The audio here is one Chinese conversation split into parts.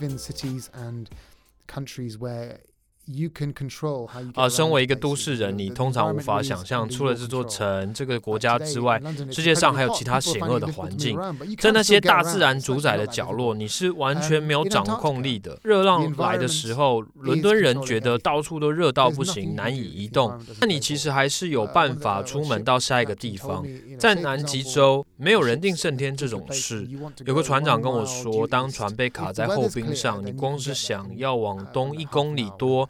Live in cities and countries where 啊，身为一个都市人，你通常无法想象，除了这座城、这个国家之外，世界上还有其他险恶的环境。在那些大自然主宰的角落，你是完全没有掌控力的。热浪来的时候，伦敦人觉得到处都热到不行，难以移动。那你其实还是有办法出门到下一个地方。在南极洲，没有人定胜天这种事。有个船长跟我说，当船被卡在后冰上，你光是想要往东一公里多。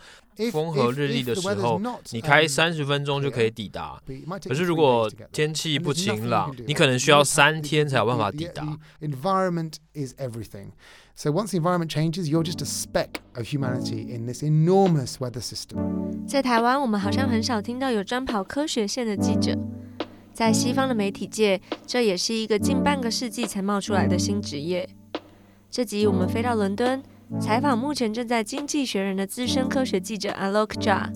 风和日丽的时候，你开三十分钟就可以抵达。可是如果天气不晴朗，你可能需要三天才有办法抵达。Environment is everything. So once the environment changes, you're just a speck of humanity in this enormous weather system. 在台湾，我们好像很少听到有专跑科学线的记者。在西方的媒体界，这也是一个近半个世纪才冒出来的新职业。这集我们飞到伦敦。采访目前正在《经济学人》的资深科学记者 Alok Jha，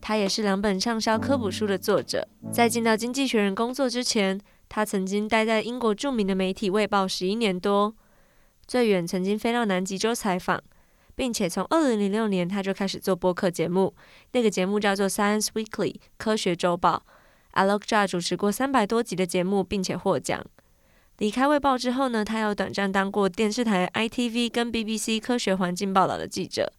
他也是两本畅销科普书的作者。在进到《经济学人》工作之前，他曾经待在英国著名的媒体《卫报》十一年多，最远曾经飞到南极洲采访，并且从二零零六年他就开始做播客节目，那个节目叫做《Science Weekly》科学周报。Alok Jha 主持过三百多集的节目，并且获奖。离开《卫报》之后呢，他又短暂当过电视台 ITV 跟 BBC 科学环境报道的记者。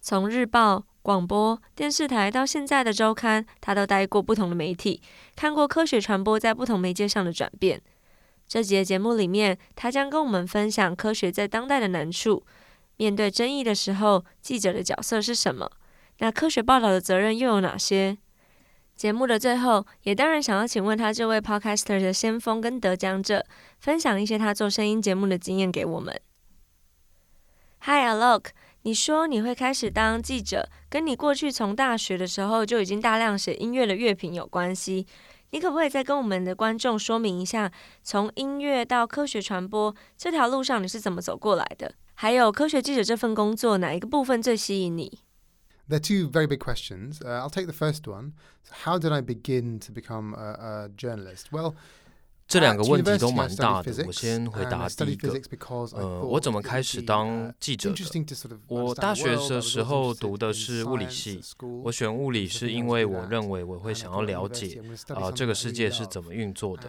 从日报、广播电视台到现在的周刊，他都待过不同的媒体，看过科学传播在不同媒介上的转变。这节节目里面，他将跟我们分享科学在当代的难处。面对争议的时候，记者的角色是什么？那科学报道的责任又有哪些？节目的最后，也当然想要请问他这位 podcaster 的先锋跟得奖者，分享一些他做声音节目的经验给我们。Hi Alok，你说你会开始当记者，跟你过去从大学的时候就已经大量写音乐的乐评有关系。你可不可以再跟我们的观众说明一下，从音乐到科学传播这条路上你是怎么走过来的？还有科学记者这份工作哪一个部分最吸引你？They're two very big questions. Uh, I'll take the first one. So how did I begin to become a, a journalist? Well, 这两个问题都蛮大的，我先回答第一个。呃，我怎么开始当记者的？我大学的时候读的是物理系，我选物理是因为我认为我会想要了解啊这个世界是怎么运作的。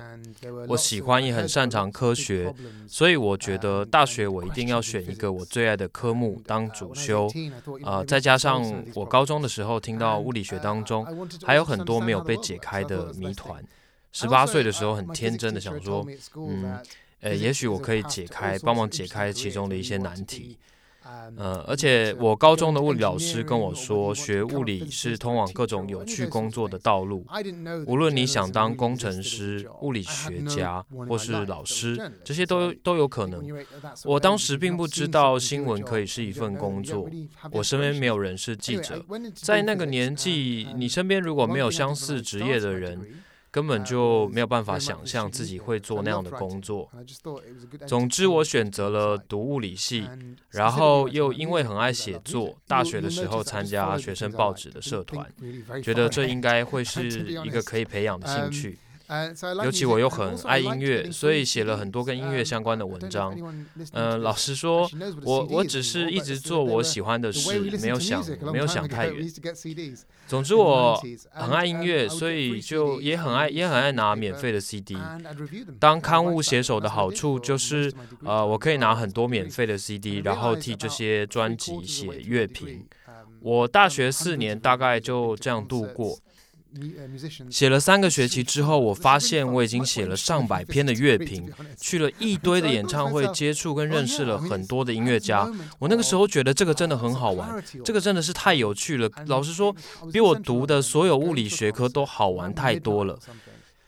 我喜欢也很擅长科学，所以我觉得大学我一定要选一个我最爱的科目当主修。啊，再加上我高中的时候听到物理学当中还有很多没有被解开的谜团。十八岁的时候，很天真的想说，嗯，呃，也许我可以解开，帮忙解开其中的一些难题。呃，而且我高中的物理老师跟我说，学物理是通往各种有趣工作的道路。无论你想当工程师、物理学家或是老师，这些都都有可能。我当时并不知道新闻可以是一份工作。我身边没有人是记者，在那个年纪，你身边如果没有相似职业的人。根本就没有办法想象自己会做那样的工作。总之，我选择了读物理系，然后又因为很爱写作，大学的时候参加学生报纸的社团，觉得这应该会 是一个可以培养的兴趣。尤其我又很爱音乐，所以写了很多跟音乐相关的文章。嗯，老实说，我我只是一直做我喜欢的事，没有想没有想太远。总之，我很爱音乐，所以就也很爱也很爱拿免费的 CD。当刊物写手的好处就是，呃，我可以拿很多免费的 CD，然后替这些专辑写乐评。我大学四年大概就这样度过。写了三个学期之后，我发现我已经写了上百篇的乐评，去了一堆的演唱会，接触跟认识了很多的音乐家。我那个时候觉得这个真的很好玩，这个真的是太有趣了。老实说，比我读的所有物理学科都好玩太多了。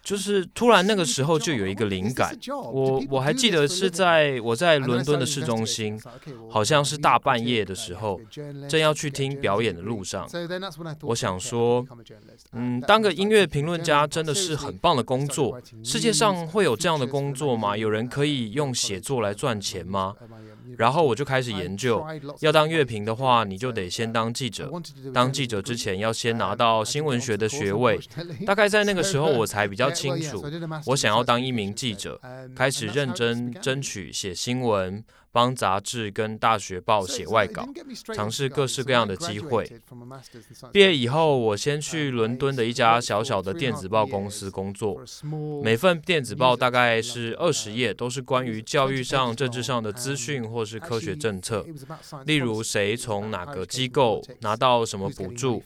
就是突然那个时候就有一个灵感，我我还记得是在我在伦敦的市中心，好像是大半夜的时候，正要去听表演的路上，我想说，嗯，当个音乐评论家真的是很棒的工作。世界上会有这样的工作吗？有人可以用写作来赚钱吗？然后我就开始研究，要当乐评的话，你就得先当记者。当记者之前要先拿到新闻学的学位。大概在 那个时候，我才比较清楚，我想要当一名记者，开始认真争取写新闻。帮杂志跟大学报写外稿，尝试各式各样的机会。毕业以后，我先去伦敦的一家小小的电子报公司工作。每份电子报大概是二十页，都是关于教育上、政治上的资讯或是科学政策。例如，谁从哪个机构拿到什么补助？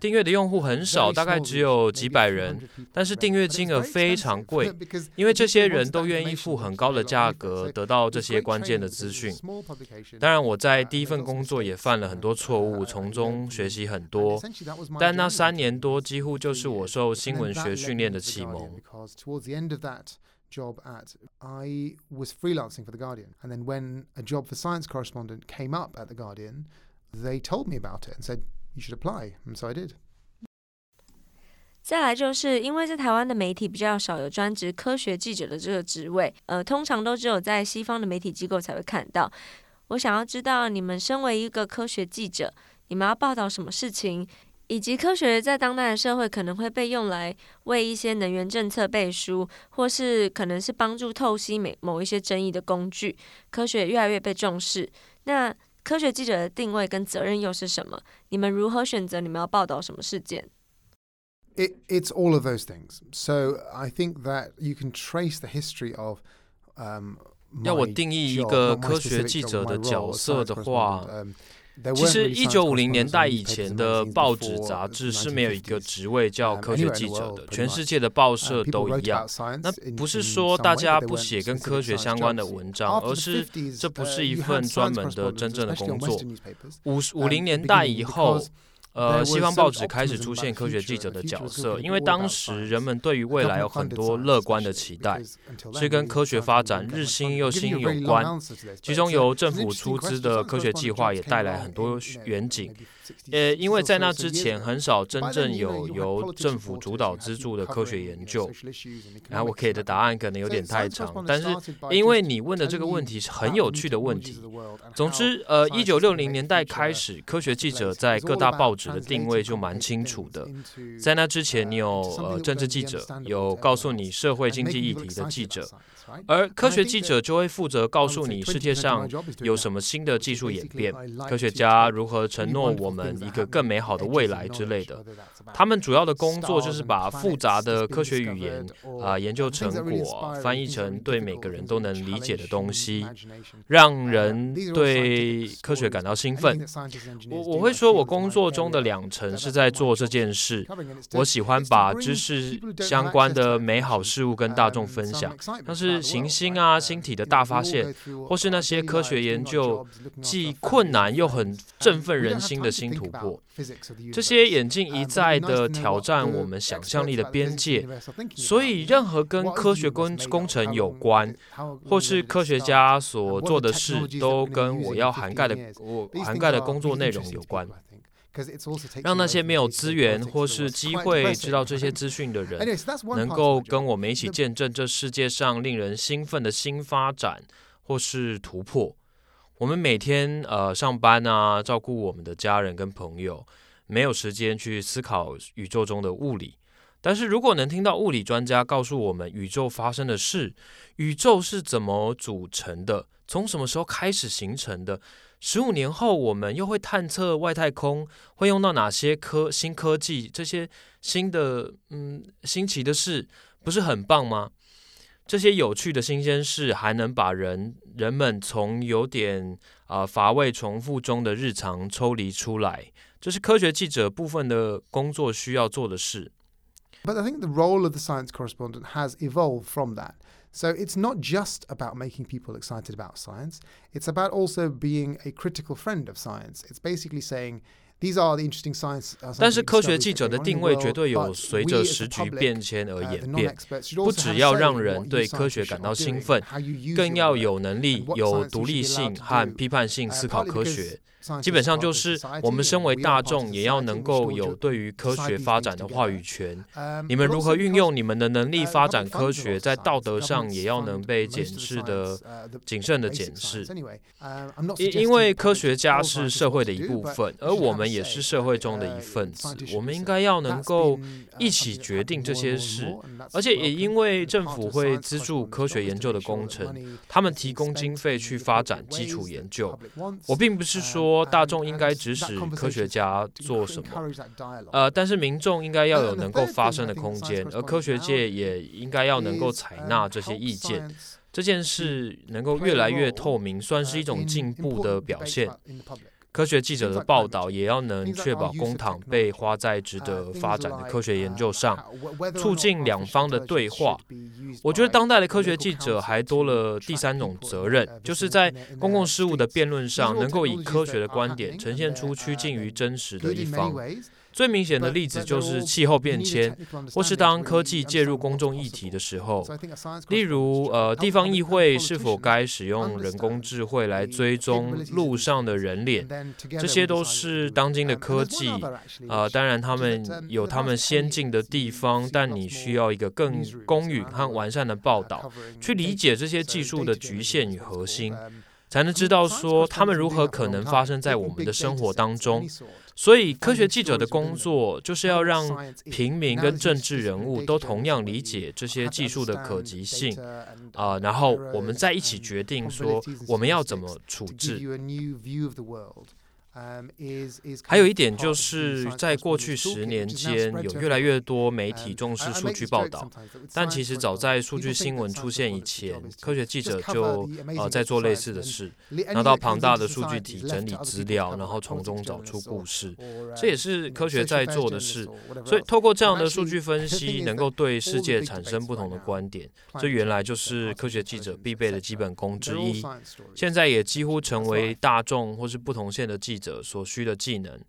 订阅的用户很少，大概只有几百人，但是订阅金额非常贵，因为这些人都愿意付很高的价格得到这些关键的。资讯。当然，我在第一份工作也犯了很多错误，从中学习很多。但那三年多几乎就是我受新闻学训练的启蒙。job at I was freelancing for the Guardian and then when a job for science correspondent came up at the Guardian they told me about it and said you should apply and so I did 再来就是因为在台湾的媒体比较少有专职科学记者的这个职位，呃，通常都只有在西方的媒体机构才会看到。我想要知道，你们身为一个科学记者，你们要报道什么事情，以及科学在当代的社会可能会被用来为一些能源政策背书，或是可能是帮助透析某某一些争议的工具。科学越来越被重视，那科学记者的定位跟责任又是什么？你们如何选择你们要报道什么事件？It, it's all of those things. So I think that you can trace the history of um, 要我定义一个科学记者的角色的话，其实一九五零年代以前的报纸杂志是没有一个职位叫科学记者的，全世界的报社都一样。那不是说大家不写跟科学相关的文章，而是这不是一份专门的真正的工作。五五零年代以后。呃，西方报纸开始出现科学记者的角色，因为当时人们对于未来有很多乐观的期待，是跟科学发展日新又新有关。其中由政府出资的科学计划也带来很多远景。呃，因为在那之前很少真正有由政府主导资助的科学研究。然后我给的答案可能有点太长，但是因为你问的这个问题是很有趣的问题。总之，呃，一九六零年代开始，科学记者在各大报纸的定位就蛮清楚的。在那之前，你有呃政治记者，有告诉你社会经济议题的记者。而科学记者就会负责告诉你世界上有什么新的技术演变，科学家如何承诺我们一个更美好的未来之类的。他们主要的工作就是把复杂的科学语言啊研究成果翻译成对每个人都能理解的东西，让人对科学感到兴奋。我我会说，我工作中的两成是在做这件事。我喜欢把知识相关的美好事物跟大众分享，像是。行星啊，星体的大发现，或是那些科学研究既困难又很振奋人心的新突破，这些眼镜一再的挑战我们想象力的边界。所以，任何跟科学工工程有关，或是科学家所做的事，都跟我要涵盖的我涵盖的工作内容有关。让那些没有资源或是机会知道这些 资讯的人，能够跟我们一起见证这世界上令人兴奋的新发展或是突破。我们每天呃上班啊，照顾我们的家人跟朋友，没有时间去思考宇宙中的物理。但是如果能听到物理专家告诉我们宇宙发生的事，宇宙是怎么组成的，从什么时候开始形成的？十五年后，我们又会探测外太空，会用到哪些科新科技？这些新的嗯新奇的事，不是很棒吗？这些有趣的新鲜事，还能把人人们从有点啊乏味重复中的日常抽离出来，这是科学记者部分的工作需要做的事。But I think the role of the science correspondent has evolved from that. So it's not just about making people excited about science, it's about also being a critical friend of science. It's basically saying 但是科学记者的定位绝对有随着时局变迁而演变，不只要让人对科学感到兴奋，更要有能力、有独立性和批判性思考科学。基本上就是我们身为大众，也要能够有对于科学发展的话语权。你们如何运用你们的能力发展科学，在道德上也要能被检视的谨慎的检视。因因为科学家是社会的一部分，而我们也是社会中的一份子。我们应该要能够一起决定这些事，而且也因为政府会资助科学研究的工程，他们提供经费去发展基础研究。我并不是说。说大众应该指使科学家做什么，呃，但是民众应该要有能够发声的空间，而科学界也应该要能够采纳这些意见。这件事能够越来越透明，算是一种进步的表现。科学记者的报道也要能确保公帑被花在值得发展的科学研究上，促进两方的对话。我觉得当代的科学记者还多了第三种责任，就是在公共事务的辩论上，能够以科学的观点呈现出趋近于真实的一方。最明显的例子就是气候变迁，或是当科技介入公众议题的时候，例如，呃，地方议会是否该使用人工智慧来追踪路上的人脸，这些都是当今的科技。呃，当然，他们有他们先进的地方，但你需要一个更公允和完善的报道，去理解这些技术的局限与核心，才能知道说他们如何可能发生在我们的生活当中。所以，科学记者的工作就是要让平民跟政治人物都同样理解这些技术的可及性，啊，然后我们再一起决定说我们要怎么处置。还有一点就是，在过去十年间，有越来越多媒体重视数据报道，但其实早在数据新闻出现以前，科学记者就呃在做类似的事，拿到庞大的数据体整理资料，然后从中找出故事，这也是科学在做的事。所以，透过这样的数据分析，能够对世界产生不同的观点，这原来就是科学记者必备的基本功之一。现在也几乎成为大众或是不同线的记。者所需的技能，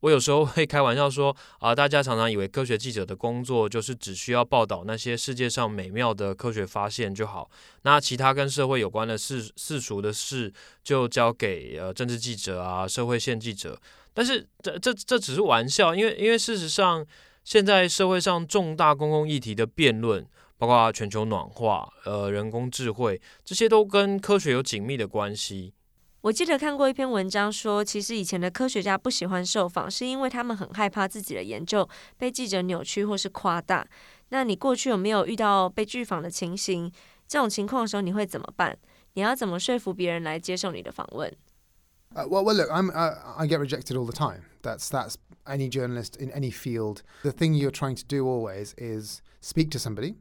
我有时候会开玩笑说啊，大家常常以为科学记者的工作就是只需要报道那些世界上美妙的科学发现就好，那其他跟社会有关的世世俗的事就交给呃政治记者啊、社会线记者。但是这这这只是玩笑，因为因为事实上，现在社会上重大公共议题的辩论，包括全球暖化、呃人工智慧，这些都跟科学有紧密的关系。我记得看过一篇文章，说其实以前的科学家不喜欢受访，是因为他们很害怕自己的研究被记者扭曲或是夸大。那你过去有没有遇到被拒访的情形？这种情况的时候你会怎么办？你要怎么说服别人来接受你的访问？Well, well, look, I'm I get rejected all the time. That's that's any journalist in any field. The thing you're trying to do always is speak to somebody.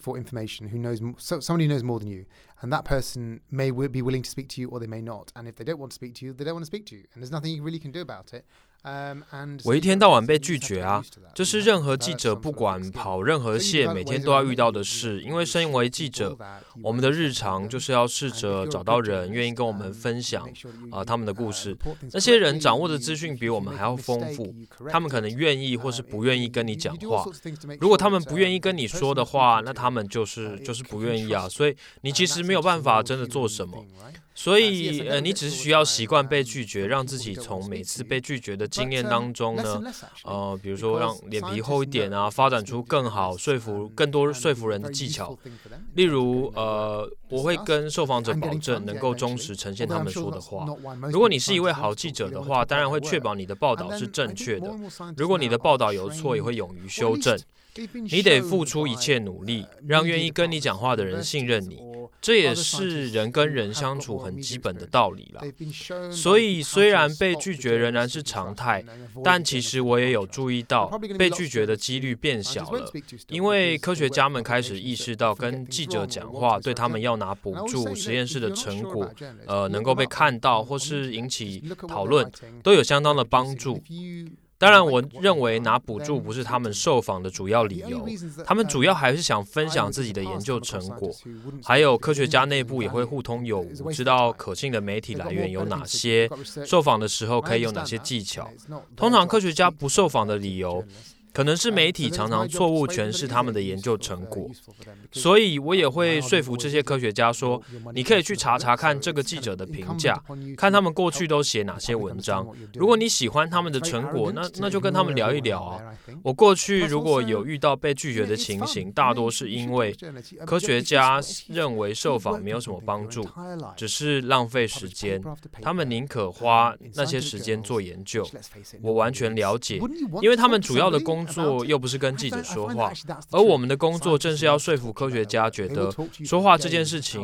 for information who knows so somebody who knows more than you and that person may be willing to speak to you or they may not. And if they don't want to speak to you they don't want to speak to you. And there's nothing you really can do about it 我一天到晚被拒绝啊，这是任何记者不管跑任何线，每天都要遇到的事。因为身为记者，我们的日常就是要试着找到人愿意跟我们分享啊他们的故事。那些人掌握的资讯比我们还要丰富，他们可能愿意或是不愿意跟你讲话。如果他们不愿意跟你说的话，那他们就是就是不愿意啊。所以你其实没有办法真的做什么。所以，呃，你只是需要习惯被拒绝，让自己从每次被拒绝的经验当中呢，呃，比如说让脸皮厚一点啊，发展出更好说服、更多说服人的技巧。例如，呃，我会跟受访者保证能够忠实呈现他们说的话。如果你是一位好记者的话，当然会确保你的报道是正确的。如果你的报道有错，也会勇于修正。你得付出一切努力，让愿意跟你讲话的人信任你。这也是人跟人相处很基本的道理了。所以，虽然被拒绝仍然是常态，但其实我也有注意到被拒绝的几率变小了。因为科学家们开始意识到，跟记者讲话对他们要拿补助、实验室的成果，呃，能够被看到或是引起讨论，都有相当的帮助。当然，我认为拿补助不是他们受访的主要理由，他们主要还是想分享自己的研究成果。还有科学家内部也会互通有无，知道可信的媒体来源有哪些，受访的时候可以有哪些技巧。通常科学家不受访的理由。可能是媒体常常错误诠释他们的研究成果，所以我也会说服这些科学家说，你可以去查查看这个记者的评价，看他们过去都写哪些文章。如果你喜欢他们的成果，那那就跟他们聊一聊啊。我过去如果有遇到被拒绝的情形，大多是因为科学家认为受访没有什么帮助，只是浪费时间，他们宁可花那些时间做研究。我完全了解，因为他们主要的工。工作又不是跟记者说话，而我们的工作正是要说服科学家，觉得说话这件事情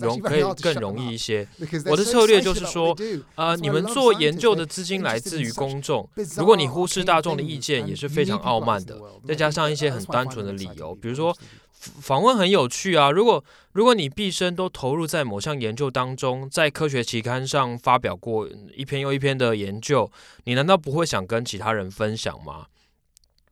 容可以更容易一些。我的策略就是说，呃，你们做研究的资金来自于公众，如果你忽视大众的意见，也是非常傲慢的。再加上一些很单纯的理由，比如说访问很有趣啊。如果如果你毕生都投入在某项研究当中，在科学期刊上发表过一篇又一篇的研究，你难道不会想跟其他人分享吗？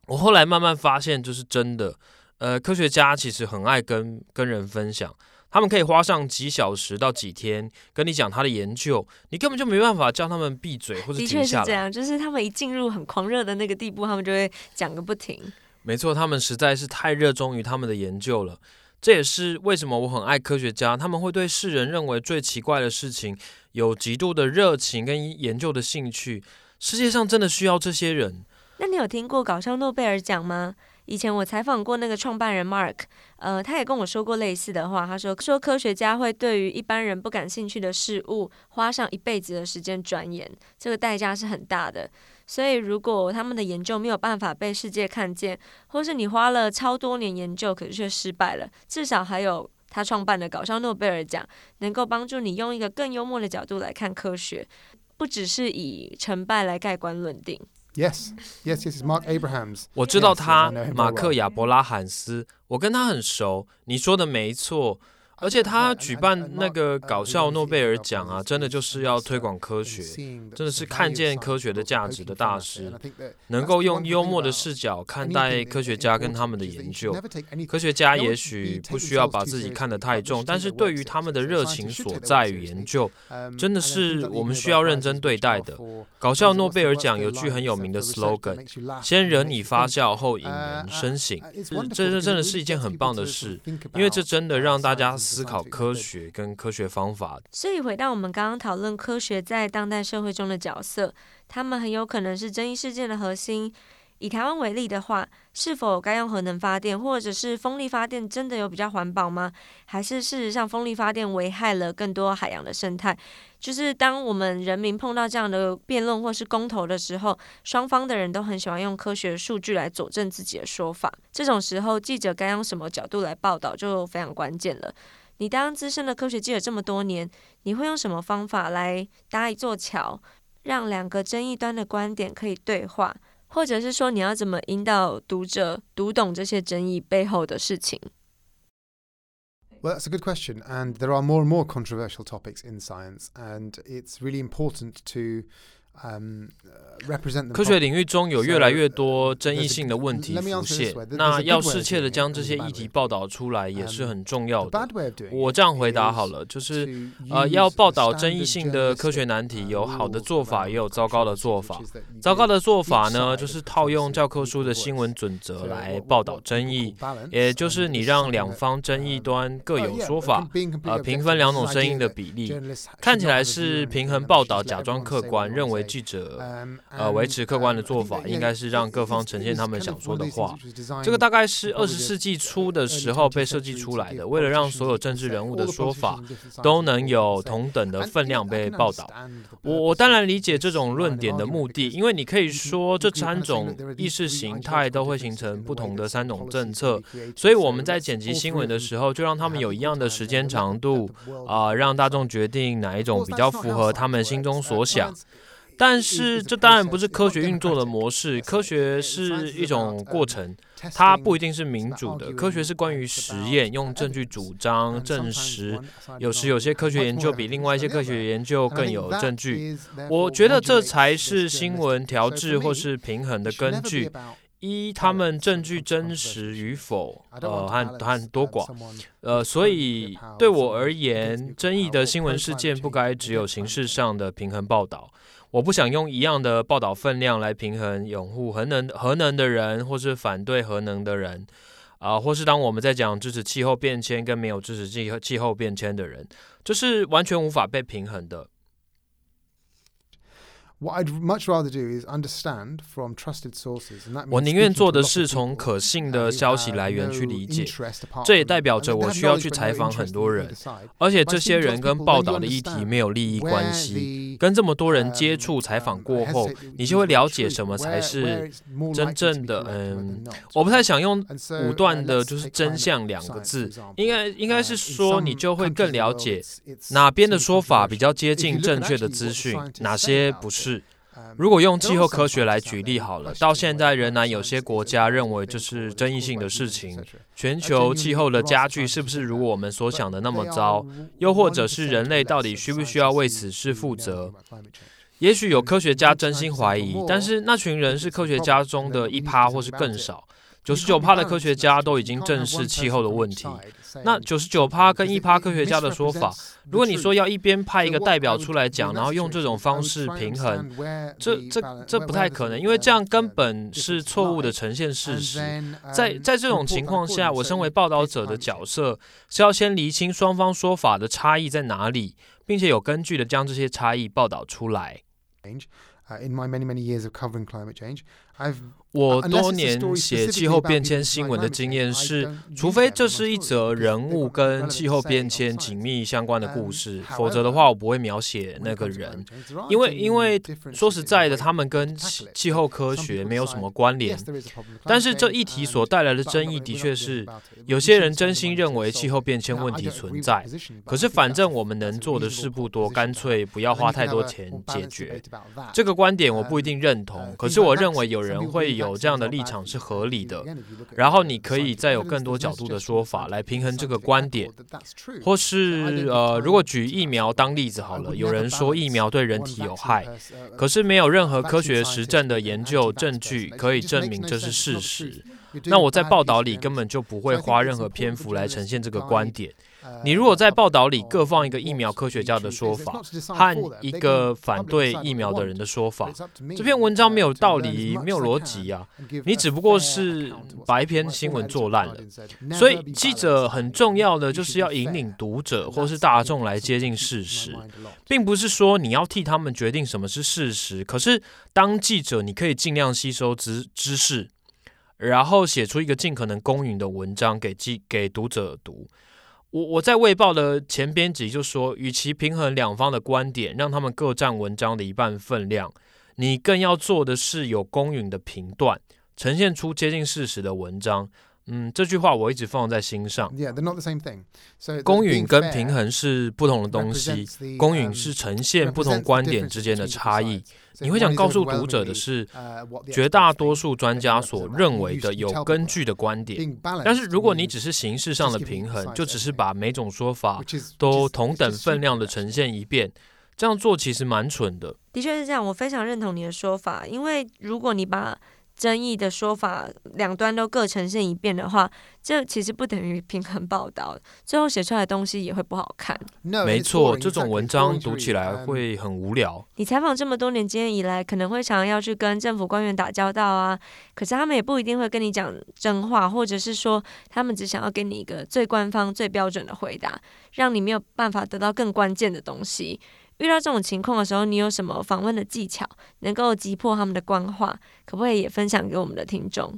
我后来慢慢发现，就是真的，呃，科学家其实很爱跟跟人分享，他们可以花上几小时到几天跟你讲他的研究，你根本就没办法叫他们闭嘴或者停下的确是这样，就是他们一进入很狂热的那个地步，他们就会讲个不停。没错，他们实在是太热衷于他们的研究了，这也是为什么我很爱科学家，他们会对世人认为最奇怪的事情有极度的热情跟研究的兴趣。世界上真的需要这些人。那你有听过搞笑诺贝尔奖吗？以前我采访过那个创办人 Mark，呃，他也跟我说过类似的话。他说，说科学家会对于一般人不感兴趣的事物花上一辈子的时间钻研，这个代价是很大的。所以，如果他们的研究没有办法被世界看见，或是你花了超多年研究可是却失败了，至少还有他创办的搞笑诺贝尔奖，能够帮助你用一个更幽默的角度来看科学，不只是以成败来盖棺论定。Yes, yes, yes. Mark Abrahams. 我知道他，马克·亚伯拉罕斯。我跟他很熟。你说的没错。而且他举办那个搞笑诺贝尔奖啊，真的就是要推广科学，真的是看见科学的价值的大师，能够用幽默的视角看待科学家跟他们的研究。科学家也许不需要把自己看得太重，但是对于他们的热情所在与研究，真的是我们需要认真对待的。搞笑诺贝尔奖有句很有名的 slogan：先惹你发笑，后引人深省。这这真的是一件很棒的事，因为这真的让大家。思考科学跟科学方法。所以回到我们刚刚讨论科学在当代社会中的角色，他们很有可能是争议事件的核心。以台湾为例的话，是否该用核能发电，或者是风力发电，真的有比较环保吗？还是事实上风力发电危害了更多海洋的生态？就是当我们人民碰到这样的辩论或是公投的时候，双方的人都很喜欢用科学数据来佐证自己的说法。这种时候，记者该用什么角度来报道就非常关键了。你当资深的科学记者这么多年，你会用什么方法来搭一座桥，让两个争议端的观点可以对话？或者是说，你要怎么引导读者读懂这些争议背后的事情？Well, that's a good question, and there are more and more controversial topics in science, and it's really important to 科学领域中有越来越多争议性的问题浮现，那要适切的将这些议题报道出来也是很重要的。我这样回答好了，就是呃，要报道争议性的科学难题，有好的做法，也有糟糕的做法。糟糕的做法呢，就是套用教科书的新闻准则来报道争议，也就是你让两方争议端各有说法，呃，平分两种声音的比例，看起来是平衡报道，假装客观，认为。记者呃维持客观的做法，应该是让各方呈现他们想说的话。这个大概是二十世纪初的时候被设计出来的，为了让所有政治人物的说法都能有同等的分量被报道。我我当然理解这种论点的目的，因为你可以说这三种意识形态都会形成不同的三种政策，所以我们在剪辑新闻的时候，就让他们有一样的时间长度啊，让大众决定哪一种比较符合他们心中所想。但是这当然不是科学运作的模式。科学是一种过程，它不一定是民主的。科学是关于实验，用证据主张证实。有时有些科学研究比另外一些科学研究更有证据。我觉得这才是新闻调制或是平衡的根据。一，他们证据真实与否，呃，和和多寡，呃，所以对我而言，争议的新闻事件不该只有形式上的平衡报道。我不想用一样的报道分量来平衡拥护核能核能的人，或是反对核能的人，啊，或是当我们在讲支持气候变迁跟没有支持气候气候变迁的人，这是完全无法被平衡的。我宁愿做的是从可信的消息来源去理解，这也代表着我需要去采访很多人，而且这些人跟报道的议题没有利益关系。跟这么多人接触采访过后，你就会了解什么才是真正的。嗯，我不太想用武断的，就是真相两个字，应该应该是说你就会更了解哪边的说法比较接近正确的资讯，哪些不是。如果用气候科学来举例好了，到现在仍然有些国家认为这是争议性的事情。全球气候的加剧是不是如我们所想的那么糟？又或者是人类到底需不需要为此事负责？也许有科学家真心怀疑，但是那群人是科学家中的一趴，或是更少。九十九趴的科学家都已经正视气候的问题。那九十九趴跟一趴科学家的说法，如果你说要一边派一个代表出来讲，然后用这种方式平衡，这这这不太可能，因为这样根本是错误的呈现事实。在在这种情况下，我身为报道者的角色是要先厘清双方说法的差异在哪里，并且有根据的将这些差异报道出来。我多年写气候变迁新闻的经验是，除非这是一则人物跟气候变迁紧密相关的故事，否则的话我不会描写那个人，因为因为说实在的，他们跟气气候科学没有什么关联。但是这一题所带来的争议的确是，有些人真心认为气候变迁问题存在，可是反正我们能做的事不多，干脆不要花太多钱解决。这个观点我不一定认同，可是我认为有人会有。有这样的立场是合理的，然后你可以再有更多角度的说法来平衡这个观点，或是呃，如果举疫苗当例子好了，有人说疫苗对人体有害，可是没有任何科学实证的研究证据可以证明这是事实，那我在报道里根本就不会花任何篇幅来呈现这个观点。你如果在报道里各放一个疫苗科学家的说法和一个反对疫苗的人的说法，这篇文章没有道理，没有逻辑啊！你只不过是把一篇新闻做烂了。所以记者很重要的就是要引领读者或是大众来接近事实，并不是说你要替他们决定什么是事实。可是当记者，你可以尽量吸收知知识，然后写出一个尽可能公允的文章给记给读者读。我我在《卫报》的前编辑就说，与其平衡两方的观点，让他们各占文章的一半分量，你更要做的是有公允的评断，呈现出接近事实的文章。嗯，这句话我一直放在心上。公允跟平衡是不同的东西，公允是呈现不同观点之间的差异。你会想告诉读者的是，绝大多数专家所认为的有根据的观点。但是如果你只是形式上的平衡，就只是把每种说法都同等分量的呈现一遍，这样做其实蛮蠢的。的确是这样，我非常认同你的说法，因为如果你把争议的说法两端都各呈现一遍的话，这其实不等于平衡报道，最后写出来的东西也会不好看。没错，这种文章读起来会很无聊。你采访这么多年经验以来，可能会想要去跟政府官员打交道啊，可是他们也不一定会跟你讲真话，或者是说他们只想要给你一个最官方、最标准的回答，让你没有办法得到更关键的东西。遇到这种情况的时候，你有什么访问的技巧，能够击破他们的官话？可不可以也分享给我们的听众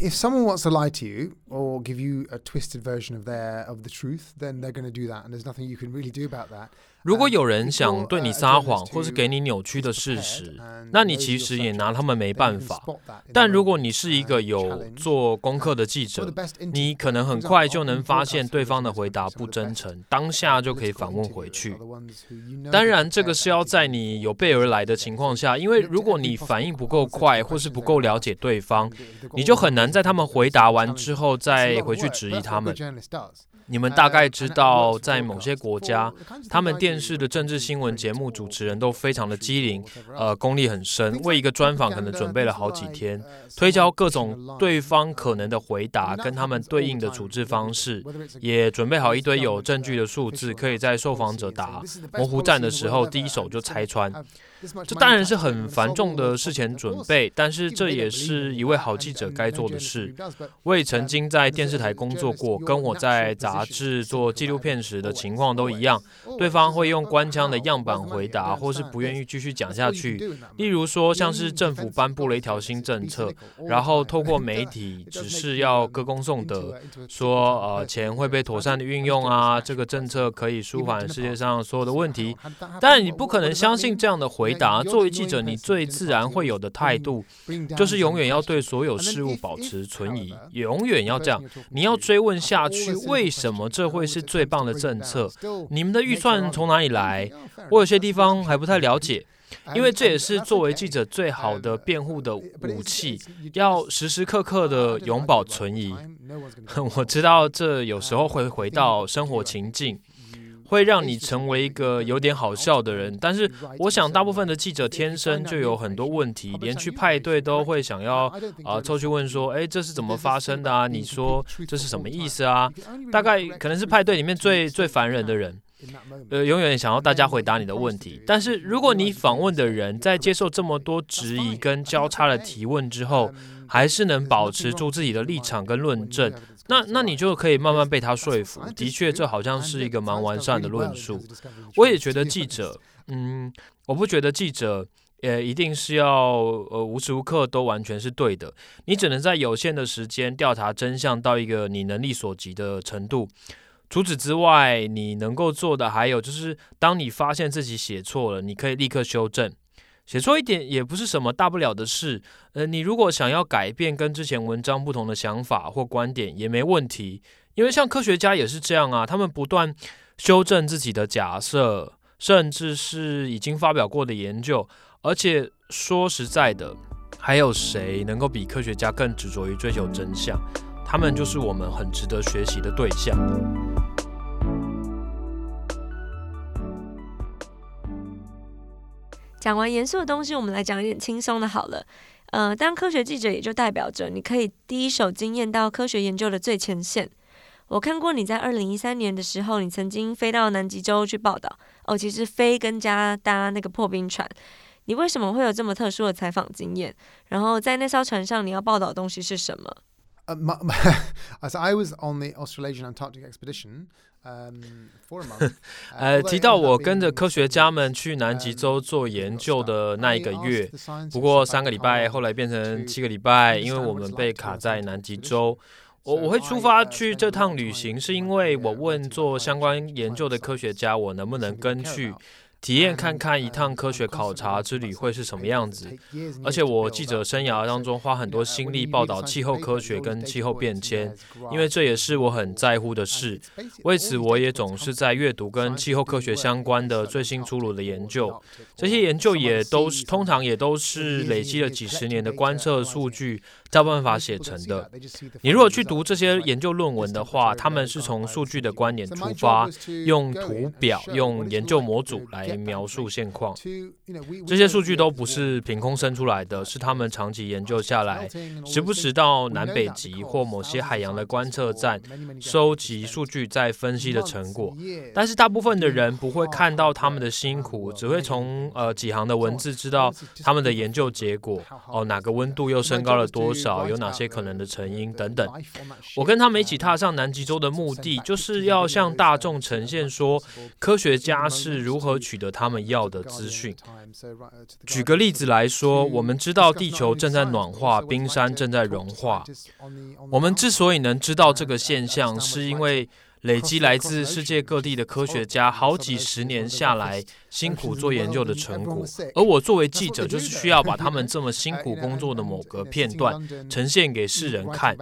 ？if someone wants to lie to you or give you a twisted version of their of the truth, then they're going to do that, and there's nothing you can really do about that. 如果有人想对你撒谎，或是给你扭曲的事实，那你其实也拿他们没办法。但如果你是一个有做功课的记者，你可能很快就能发现对方的回答不真诚，当下就可以反问回去。当然，这个是要在你有备而来的情况下，因为如果你反应不够快，或是不够了解对方，你就很难在他们回答完之后再回去质疑他们。你们大概知道，在某些国家，他们电视的政治新闻节目主持人都非常的机灵，呃，功力很深，为一个专访可能准备了好几天，推敲各种对方可能的回答跟他们对应的处置方式，也准备好一堆有证据的数字，可以在受访者打模糊战的时候，第一手就拆穿。这当然是很繁重的事前准备，但是这也是一位好记者该做的事。我也曾经在电视台工作过，跟我在杂志做纪录片时的情况都一样。对方会用官腔的样板回答，或是不愿意继续讲下去。例如说，像是政府颁布了一条新政策，然后透过媒体只是要歌功颂德，说呃钱会被妥善的运用啊，这个政策可以舒缓世界上所有的问题。但你不可能相信这样的回。回答作为记者，你最自然会有的态度，就是永远要对所有事物保持存疑，永远要这样。你要追问下去，为什么这会是最棒的政策？你们的预算从哪里来？我有些地方还不太了解，因为这也是作为记者最好的辩护的武器，要时时刻刻的永保存疑。我知道这有时候会回到生活情境。会让你成为一个有点好笑的人，但是我想大部分的记者天生就有很多问题，连去派对都会想要啊凑去问说，哎，这是怎么发生的啊？你说这是什么意思啊？大概可能是派对里面最最烦人的人，呃，永远想要大家回答你的问题。但是如果你访问的人在接受这么多质疑跟交叉的提问之后，还是能保持住自己的立场跟论证。那那你就可以慢慢被他说服。的确，这好像是一个蛮完善的论述。我也觉得记者，嗯，我不觉得记者，呃，一定是要呃无时无刻都完全是对的。你只能在有限的时间调查真相到一个你能力所及的程度。除此之外，你能够做的还有就是，当你发现自己写错了，你可以立刻修正。写错一点也不是什么大不了的事，呃，你如果想要改变跟之前文章不同的想法或观点也没问题，因为像科学家也是这样啊，他们不断修正自己的假设，甚至是已经发表过的研究。而且说实在的，还有谁能够比科学家更执着于追求真相？他们就是我们很值得学习的对象。讲完严肃的东西，我们来讲一点轻松的。好了，呃，当科学记者也就代表着你可以第一手经验到科学研究的最前线。我看过你在二零一三年的时候，你曾经飞到南极洲去报道。哦，其实飞跟加搭那个破冰船，你为什么会有这么特殊的采访经验？然后在那艘船上，你要报道的东西是什么？呃，as I was on the Australian Antarctic expedition. 呃，提到我跟着科学家们去南极洲做研究的那一个月，不过三个礼拜后来变成七个礼拜，因为我们被卡在南极洲。我我会出发去这趟旅行，是因为我问做相关研究的科学家，我能不能跟去。体验看看一趟科学考察之旅会是什么样子，而且我记者生涯当中花很多心力报道气候科学跟气候变迁，因为这也是我很在乎的事。为此，我也总是在阅读跟气候科学相关的最新出炉的研究。这些研究也都是通常也都是累积了几十年的观测数据。有办法写成的。你如果去读这些研究论文的话，他们是从数据的观点出发，用图表、用研究模组来描述现况。这些数据都不是凭空生出来的，是他们长期研究下来，时不时到南北极或某些海洋的观测站收集数据再分析的成果。但是大部分的人不会看到他们的辛苦，只会从呃几行的文字知道他们的研究结果。哦，哪个温度又升高了多？少，有哪些可能的成因等等。我跟他们一起踏上南极洲的目的，就是要向大众呈现说，科学家是如何取得他们要的资讯。举个例子来说，我们知道地球正在暖化，冰山正在融化。我们之所以能知道这个现象，是因为。累积来自世界各地的科学家好几十年下来辛苦做研究的成果，而我作为记者，就是需要把他们这么辛苦工作的某个片段呈现给世人看。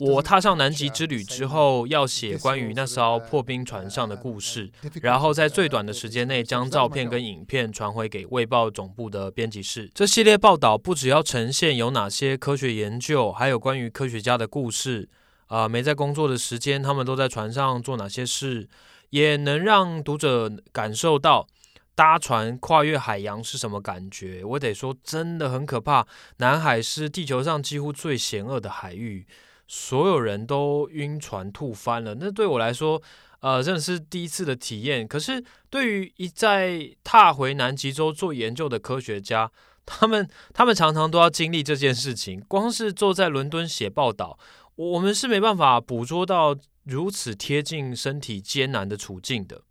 我踏上南极之旅之后，要写关于那艘破冰船上的故事，然后在最短的时间内将照片跟影片传回给《卫报》总部的编辑室。这系列报道不只要呈现有哪些科学研究，还有关于科学家的故事。啊，没在工作的时间，他们都在船上做哪些事，也能让读者感受到搭船跨越海洋是什么感觉。我得说，真的很可怕。南海是地球上几乎最险恶的海域，所有人都晕船吐翻了。那对我来说，呃，真的是第一次的体验。可是对于一再踏回南极洲做研究的科学家，他们他们常常都要经历这件事情。光是坐在伦敦写报道。我们是没办法捕捉到如此贴近身体艰难的处境的。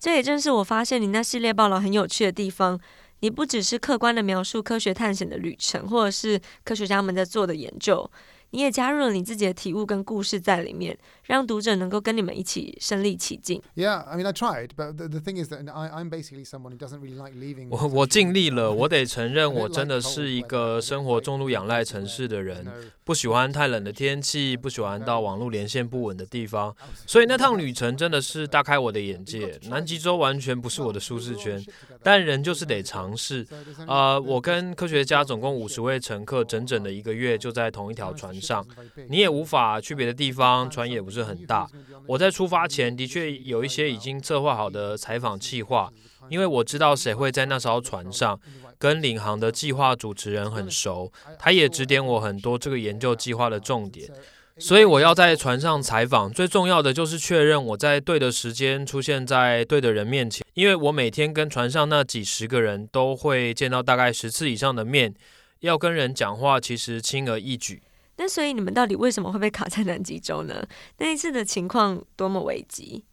这也正是我发现你那系列报道很有趣的地方。你不只是客观的描述科学探险的旅程，或者是科学家们在做的研究。你也加入了你自己的体悟跟故事在里面，让读者能够跟你们一起身临其境。Yeah, I mean, I tried, but the the thing is that I I'm basically someone who doesn't really like leaving. 我我尽力了，我得承认，我真的是一个生活重度仰赖城市的人，不喜欢太冷的天气，不喜欢到网络连线不稳的地方，所以那趟旅程真的是大开我的眼界。南极洲完全不是我的舒适圈，但人就是得尝试。呃，我跟科学家总共五十位乘客，整整的一个月就在同一条船。上，你也无法去别的地方，船也不是很大。我在出发前的确有一些已经策划好的采访计划，因为我知道谁会在那艘船上，跟领航的计划主持人很熟，他也指点我很多这个研究计划的重点。所以我要在船上采访，最重要的就是确认我在对的时间出现在对的人面前，因为我每天跟船上那几十个人都会见到大概十次以上的面，要跟人讲话其实轻而易举。那所以你们到底为什么会被卡在南极洲呢？那一次的情况多么危急？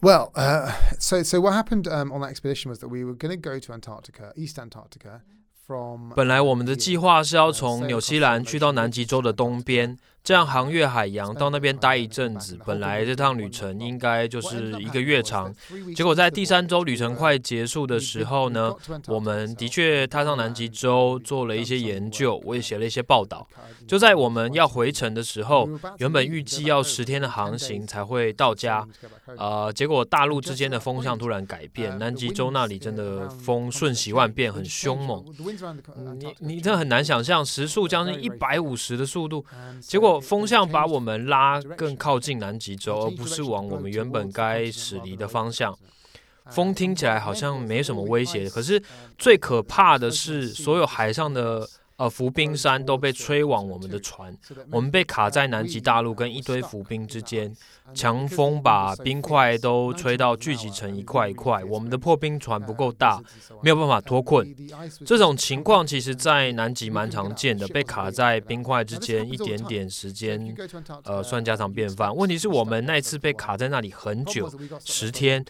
Well, uh, so so what happened um, on that expedition was that we were going to go to Antarctica, East Antarctica. From 本来我们的计划是要从纽西兰去到南极洲的东边， 这样航越海洋到那边待一阵子，本来这趟旅程应该就是一个月长。结果在第三周旅程快结束的时候呢，我们的确踏上南极洲做了一些研究，我也写了一些报道。就在我们要回程的时候，原本预计要十天的航行才会到家，呃，结果大陆之间的风向突然改变，南极洲那里真的风瞬息万变，很凶猛。你你这很难想象，时速将近一百五十的速度，结果。风向把我们拉更靠近南极洲，而不是往我们原本该驶离的方向。风听起来好像没什么威胁，可是最可怕的是，所有海上的。呃，浮冰山都被吹往我们的船，我们被卡在南极大陆跟一堆浮冰之间，强风把冰块都吹到聚集成一块一块。我们的破冰船不够大，没有办法脱困。这种情况其实，在南极蛮常见的，被卡在冰块之间一点点时间，呃，算家常便饭。问题是我们那一次被卡在那里很久，十天。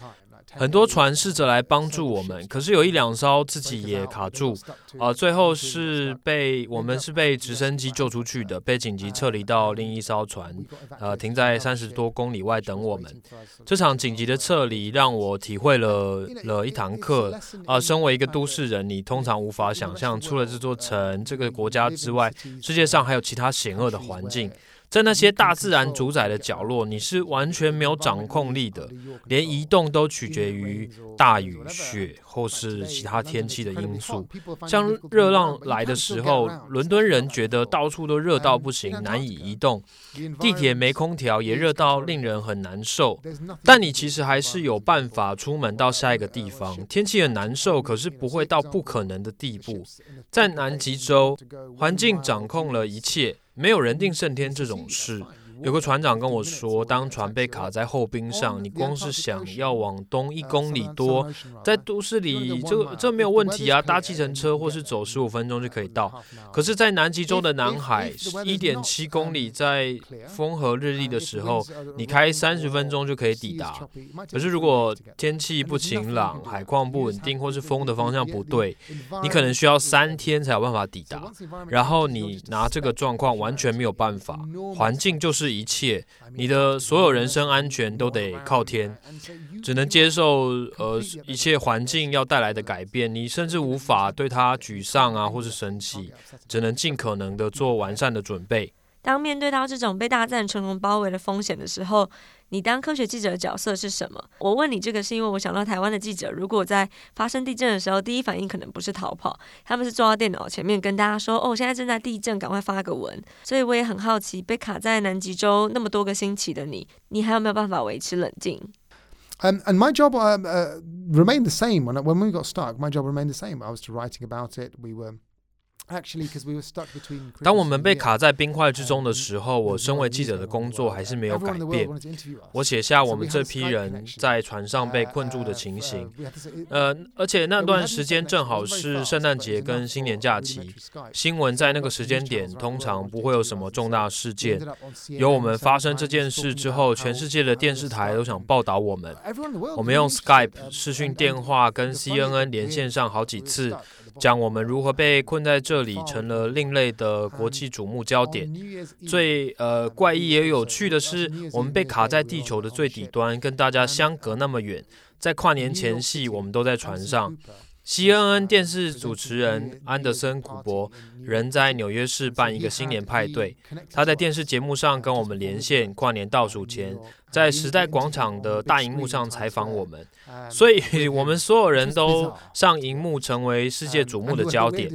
很多船试着来帮助我们，可是有一两艘自己也卡住，啊，最后是被我们是被直升机救出去的，被紧急撤离到另一艘船，呃，停在三十多公里外等我们。这场紧急的撤离让我体会了了一堂课，啊，身为一个都市人，你通常无法想象，除了这座城、这个国家之外，世界上还有其他险恶的环境。在那些大自然主宰的角落，你是完全没有掌控力的，连移动都取决于大雨、雪或是其他天气的因素。像热浪来的时候，伦敦人觉得到处都热到不行，难以移动；地铁没空调，也热到令人很难受。但你其实还是有办法出门到下一个地方。天气很难受，可是不会到不可能的地步。在南极洲，环境掌控了一切。没有人定胜天这种事，有个船长跟我说，当船被卡在后冰上，你光是想要往东一公里多，在都市里这这没有问题啊，搭计程车或是走十五分钟就可以到。可是，在南极洲的南海，一点七公里，在风和日丽的时候，你开三十分钟就可以抵达。可是，如果天气不晴朗、海况不稳定，或是风的方向不对，你可能需要三天才有办法抵达。然后你拿这个状况完全没有办法，环境就是。一切，你的所有人身安全都得靠天，只能接受呃一切环境要带来的改变。你甚至无法对他沮丧啊，或是生气，只能尽可能的做完善的准备。当面对到这种被大自然成功包围的风险的时候，你当科学记者的角色是什么？我问你这个是因为我想到台湾的记者，如果在发生地震的时候，第一反应可能不是逃跑，他们是坐到电脑前面跟大家说：“哦，现在正在地震，赶快发个文。”所以我也很好奇，被卡在南极洲那么多个星期的你，你还有没有办法维持冷静？And and my job uh remained the same when when we got stuck. My job remained the same. I was writing about it. We were 当我们被卡在冰块之中的时候，我身为记者的工作还是没有改变。我写下我们这批人在船上被困住的情形。呃，而且那段时间正好是圣诞节跟新年假期，新闻在那个时间点通常不会有什么重大事件。有我们发生这件事之后，全世界的电视台都想报道我们。我们用 Skype 视讯电话跟 CNN 连线上好几次。讲我们如何被困在这里，成了另类的国际瞩目焦点。最呃怪异也有趣的是，我们被卡在地球的最底端，跟大家相隔那么远。在跨年前夕，我们都在船上。CNN 电视主持人安德森·古伯人在纽约市办一个新年派对，他在电视节目上跟我们连线。跨年倒数前，在时代广场的大荧幕上采访我们，所以我们所有人都上荧幕，成为世界瞩目的焦点。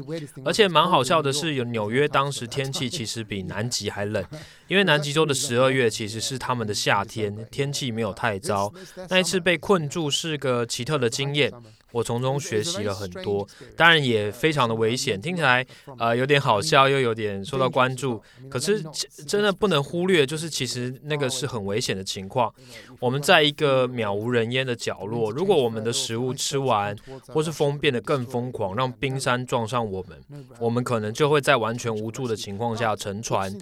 而且蛮好笑的是，有纽约当时天气其实比南极还冷，因为南极洲的十二月其实是他们的夏天，天气没有太糟。那一次被困住是个奇特的经验。我从中学习了很多，当然也非常的危险，听起来呃有点好笑，又有点受到关注。可是真的不能忽略，就是其实那个是很危险的情况。我们在一个渺无人烟的角落，如果我们的食物吃完，或是风变得更疯狂，让冰山撞上我们，我们可能就会在完全无助的情况下沉船。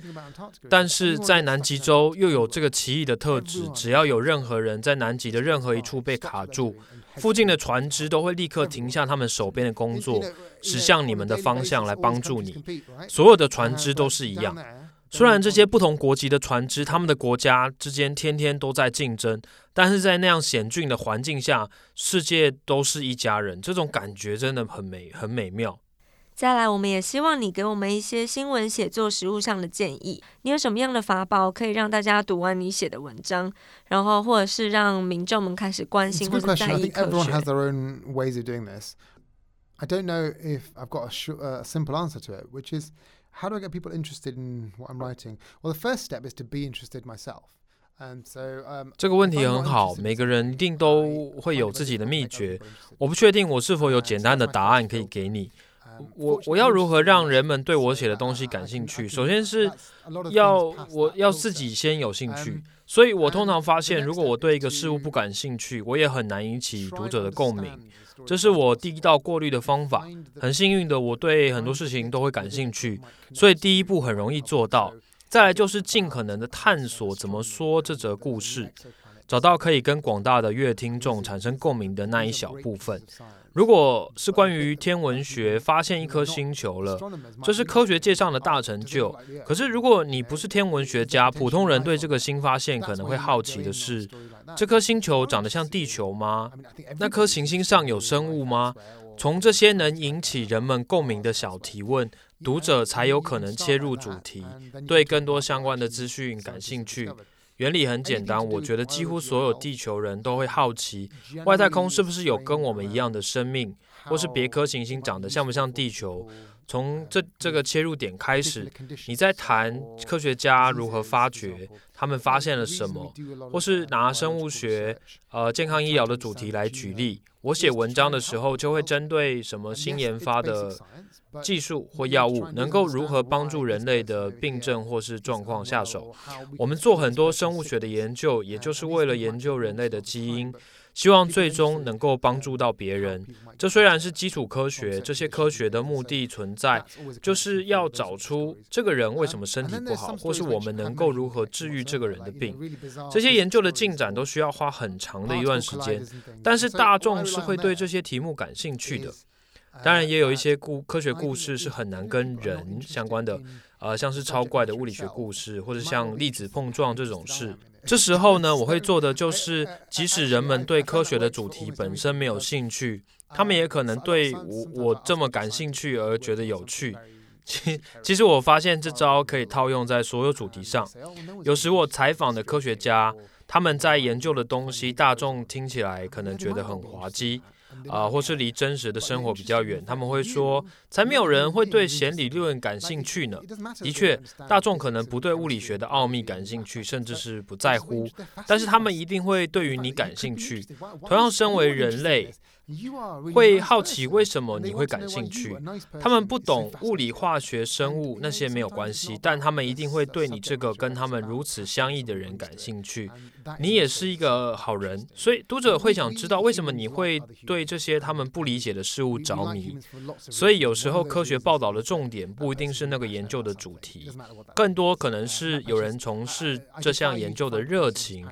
但是在南极洲又有这个奇异的特质，只要有任何人在南极的任何一处被卡住。附近的船只都会立刻停下他们手边的工作，驶向你们的方向来帮助你。所有的船只都是一样。虽然这些不同国籍的船只，他们的国家之间天天都在竞争，但是在那样险峻的环境下，世界都是一家人。这种感觉真的很美，很美妙。再来，我们也希望你给我们一些新闻写作实务上的建议。你有什么样的法宝可以让大家读完你写的文章，然后或者是让民众们开始关心或者在意科学？I don't know if I've got a, a simple answer to it, which is how do I get people interested in what I'm writing? Well, the first step is to be interested myself. 这个问题很好，每个人一定都会有自己的秘诀。我不确定我是否有简单的答案可以给你。我我要如何让人们对我写的东西感兴趣？首先是要我要自己先有兴趣，所以我通常发现，如果我对一个事物不感兴趣，我也很难引起读者的共鸣。这是我第一道过滤的方法。很幸运的，我对很多事情都会感兴趣，所以第一步很容易做到。再来就是尽可能的探索怎么说这则故事，找到可以跟广大的乐听众产生共鸣的那一小部分。如果是关于天文学发现一颗星球了，这是科学界上的大成就。可是如果你不是天文学家，普通人对这个新发现可能会好奇的是：这颗星球长得像地球吗？那颗行星上有生物吗？从这些能引起人们共鸣的小提问，读者才有可能切入主题，对更多相关的资讯感兴趣。原理很简单，我觉得几乎所有地球人都会好奇，外太空是不是有跟我们一样的生命，或是别颗行星长得像不像地球？从这这个切入点开始，你在谈科学家如何发掘，他们发现了什么，或是拿生物学、呃健康医疗的主题来举例。我写文章的时候，就会针对什么新研发的技术或药物，能够如何帮助人类的病症或是状况下手。我们做很多生物学的研究，也就是为了研究人类的基因。希望最终能够帮助到别人。这虽然是基础科学，这些科学的目的存在，就是要找出这个人为什么身体不好，或是我们能够如何治愈这个人的病。这些研究的进展都需要花很长的一段时间，但是大众是会对这些题目感兴趣的。当然，也有一些故科学故事是很难跟人相关的，呃，像是超怪的物理学故事，或者像粒子碰撞这种事。这时候呢，我会做的就是，即使人们对科学的主题本身没有兴趣，他们也可能对我我这么感兴趣而觉得有趣。其其实我发现这招可以套用在所有主题上。有时我采访的科学家，他们在研究的东西，大众听起来可能觉得很滑稽。啊，或是离真实的生活比较远，他们会说，才没有人会对弦理论感兴趣呢。的确，大众可能不对物理学的奥秘感兴趣，甚至是不在乎，但是他们一定会对于你感兴趣。同样，身为人类。会好奇为什么你会感兴趣？他们不懂物理、化学、生物那些没有关系，但他们一定会对你这个跟他们如此相异的人感兴趣。你也是一个好人，所以读者会想知道为什么你会对这些他们不理解的事物着迷。所以有时候科学报道的重点不一定是那个研究的主题，更多可能是有人从事这项研究的热情。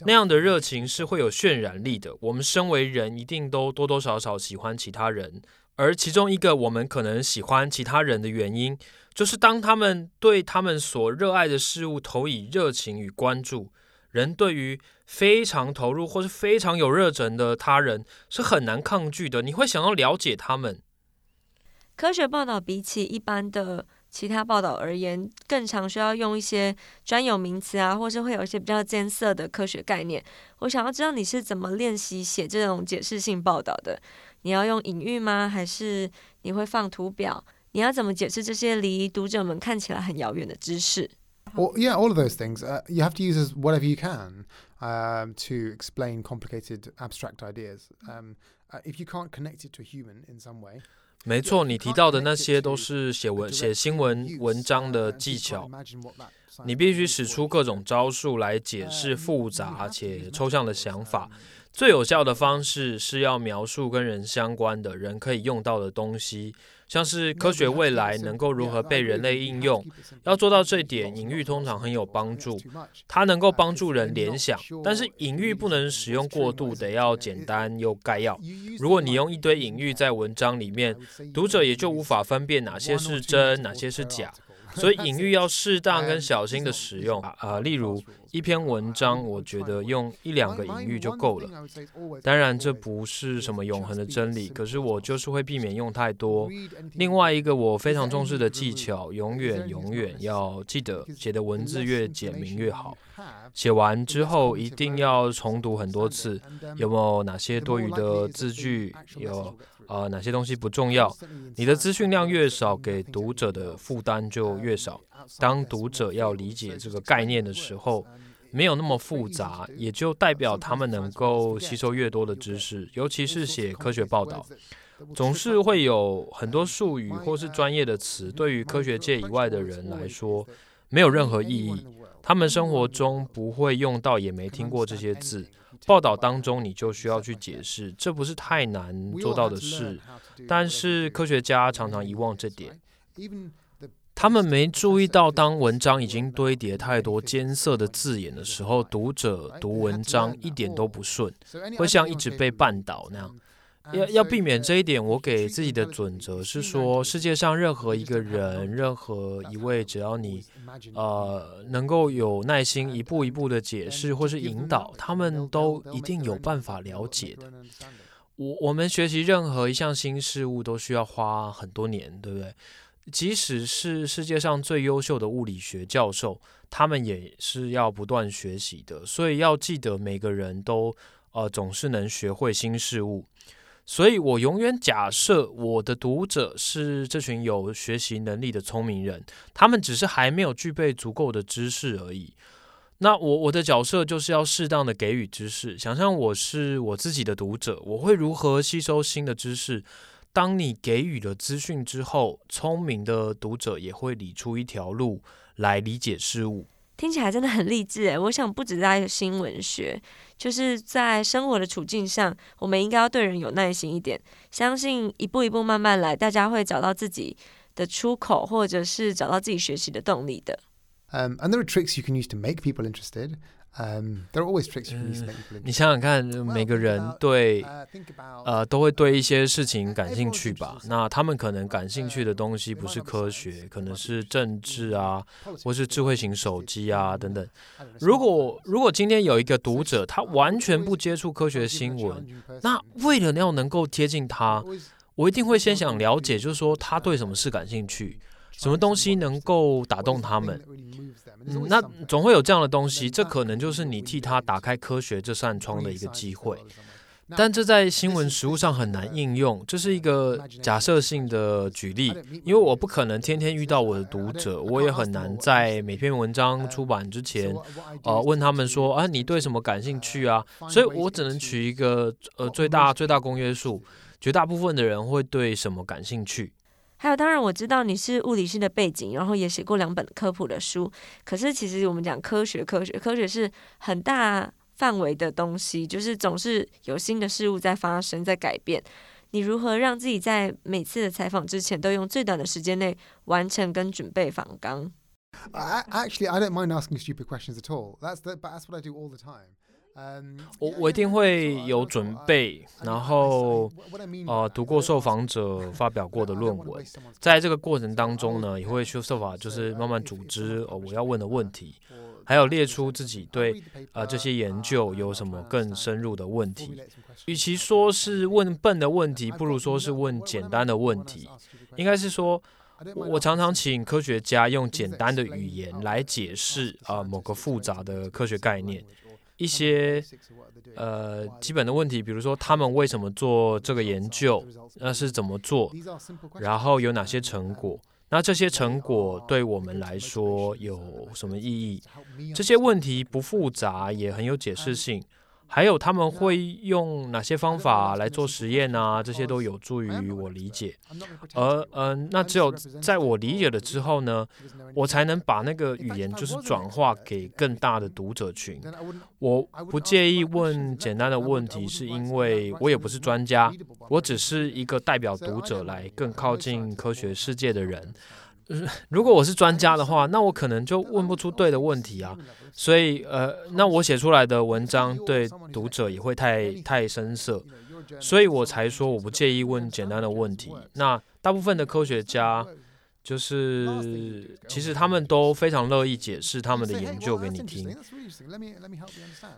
那样的热情是会有渲染力的。我们身为人，一定都多多少少喜欢其他人，而其中一个我们可能喜欢其他人的原因，就是当他们对他们所热爱的事物投以热情与关注。人对于非常投入或是非常有热忱的他人是很难抗拒的。你会想要了解他们。科学报道比起一般的。其他报道而言，更常需要用一些专有名词啊，或是会有一些比较艰涩的科学概念。我想要知道你是怎么练习写这种解释性报道的？你要用隐喻吗？还是你会放图表？你要怎么解释这些离读者们看起来很遥远的知识？Well, yeah, all of those things. Uh, you have to use as whatever you can um, to explain complicated abstract ideas. Um, uh, if you can't connect it to a human in some way. 没错，你提到的那些都是写文写新闻文章的技巧。你必须使出各种招数来解释复杂且抽象的想法。最有效的方式是要描述跟人相关的人可以用到的东西。像是科学未来能够如何被人类应用，要做到这点，隐喻通常很有帮助。它能够帮助人联想，但是隐喻不能使用过度，得要简单又概要。如果你用一堆隐喻在文章里面，读者也就无法分辨哪些是真，哪些是假。所以隐喻要适当跟小心的使用 啊，例如一篇文章，我觉得用一两个隐喻就够了。当然这不是什么永恒的真理，可是我就是会避免用太多。另外一个我非常重视的技巧，永远永远要记得，写的文字越简明越好。写完之后一定要重读很多次，有没有哪些多余的字句？有。呃，哪些东西不重要？你的资讯量越少，给读者的负担就越少。当读者要理解这个概念的时候，没有那么复杂，也就代表他们能够吸收越多的知识。尤其是写科学报道，总是会有很多术语或是专业的词，对于科学界以外的人来说没有任何意义。他们生活中不会用到，也没听过这些字。报道当中，你就需要去解释，这不是太难做到的事。但是科学家常常遗忘这点，他们没注意到，当文章已经堆叠太多艰涩的字眼的时候，读者读文章一点都不顺，会像一直被绊倒那样。要要避免这一点，我给自己的准则是说，世界上任何一个人，任何一位，只要你，呃，能够有耐心一步一步的解释或是引导，他们都一定有办法了解的。我我们学习任何一项新事物都需要花很多年，对不对？即使是世界上最优秀的物理学教授，他们也是要不断学习的。所以要记得，每个人都呃总是能学会新事物。所以我永远假设我的读者是这群有学习能力的聪明人，他们只是还没有具备足够的知识而已。那我我的角色就是要适当的给予知识。想象我是我自己的读者，我会如何吸收新的知识？当你给予了资讯之后，聪明的读者也会理出一条路来理解事物。听起来真的很励志诶！我想不止在新闻学，就是在生活的处境上，我们应该要对人有耐心一点，相信一步一步慢慢来，大家会找到自己的出口，或者是找到自己学习的动力的。Um, and there are tricks you can use to make people interested. Um, there are always tricks you can use to make people 你想想看，每个人对呃都会对一些事情感兴趣吧？那他们可能感兴趣的东西不是科学，可能是政治啊，或是智慧型手机啊等等。如果如果今天有一个读者，他完全不接触科学新闻，那为了要能够贴近他，我一定会先想了解，就是说他对什么事感兴趣。什么东西能够打动他们？嗯，那总会有这样的东西，这可能就是你替他打开科学这扇窗的一个机会。但这在新闻实务上很难应用，这是一个假设性的举例，因为我不可能天天遇到我的读者，我也很难在每篇文章出版之前，呃，问他们说啊，你对什么感兴趣啊？所以我只能取一个呃最大最大公约数，绝大部分的人会对什么感兴趣。还有，当然我知道你是物理系的背景，然后也写过两本科普的书。可是其实我们讲科学，科学，科学是很大范围的东西，就是总是有新的事物在发生，在改变。你如何让自己在每次的采访之前都用最短的时间内完成跟准备访纲？I actually I don't mind asking stupid questions at all. That's the but that's what I do all the time. 我我一定会有准备，然后呃读过受访者发表过的论文，在这个过程当中呢，也会去设法就是慢慢组织呃我要问的问题，还有列出自己对呃这些研究有什么更深入的问题。与其说是问笨的问题，不如说是问简单的问题。应该是说，我常常请科学家用简单的语言来解释啊某个复杂的科学概念。一些呃基本的问题，比如说他们为什么做这个研究，那是怎么做，然后有哪些成果，那这些成果对我们来说有什么意义？这些问题不复杂，也很有解释性。还有他们会用哪些方法来做实验啊？这些都有助于我理解。而嗯，那只有在我理解了之后呢，我才能把那个语言就是转化给更大的读者群。我不介意问简单的问题，是因为我也不是专家，我只是一个代表读者来更靠近科学世界的人。如果我是专家的话，那我可能就问不出对的问题啊。所以，呃，那我写出来的文章对读者也会太太深涩，所以我才说我不介意问简单的问题。那大部分的科学家，就是其实他们都非常乐意解释他们的研究给你听。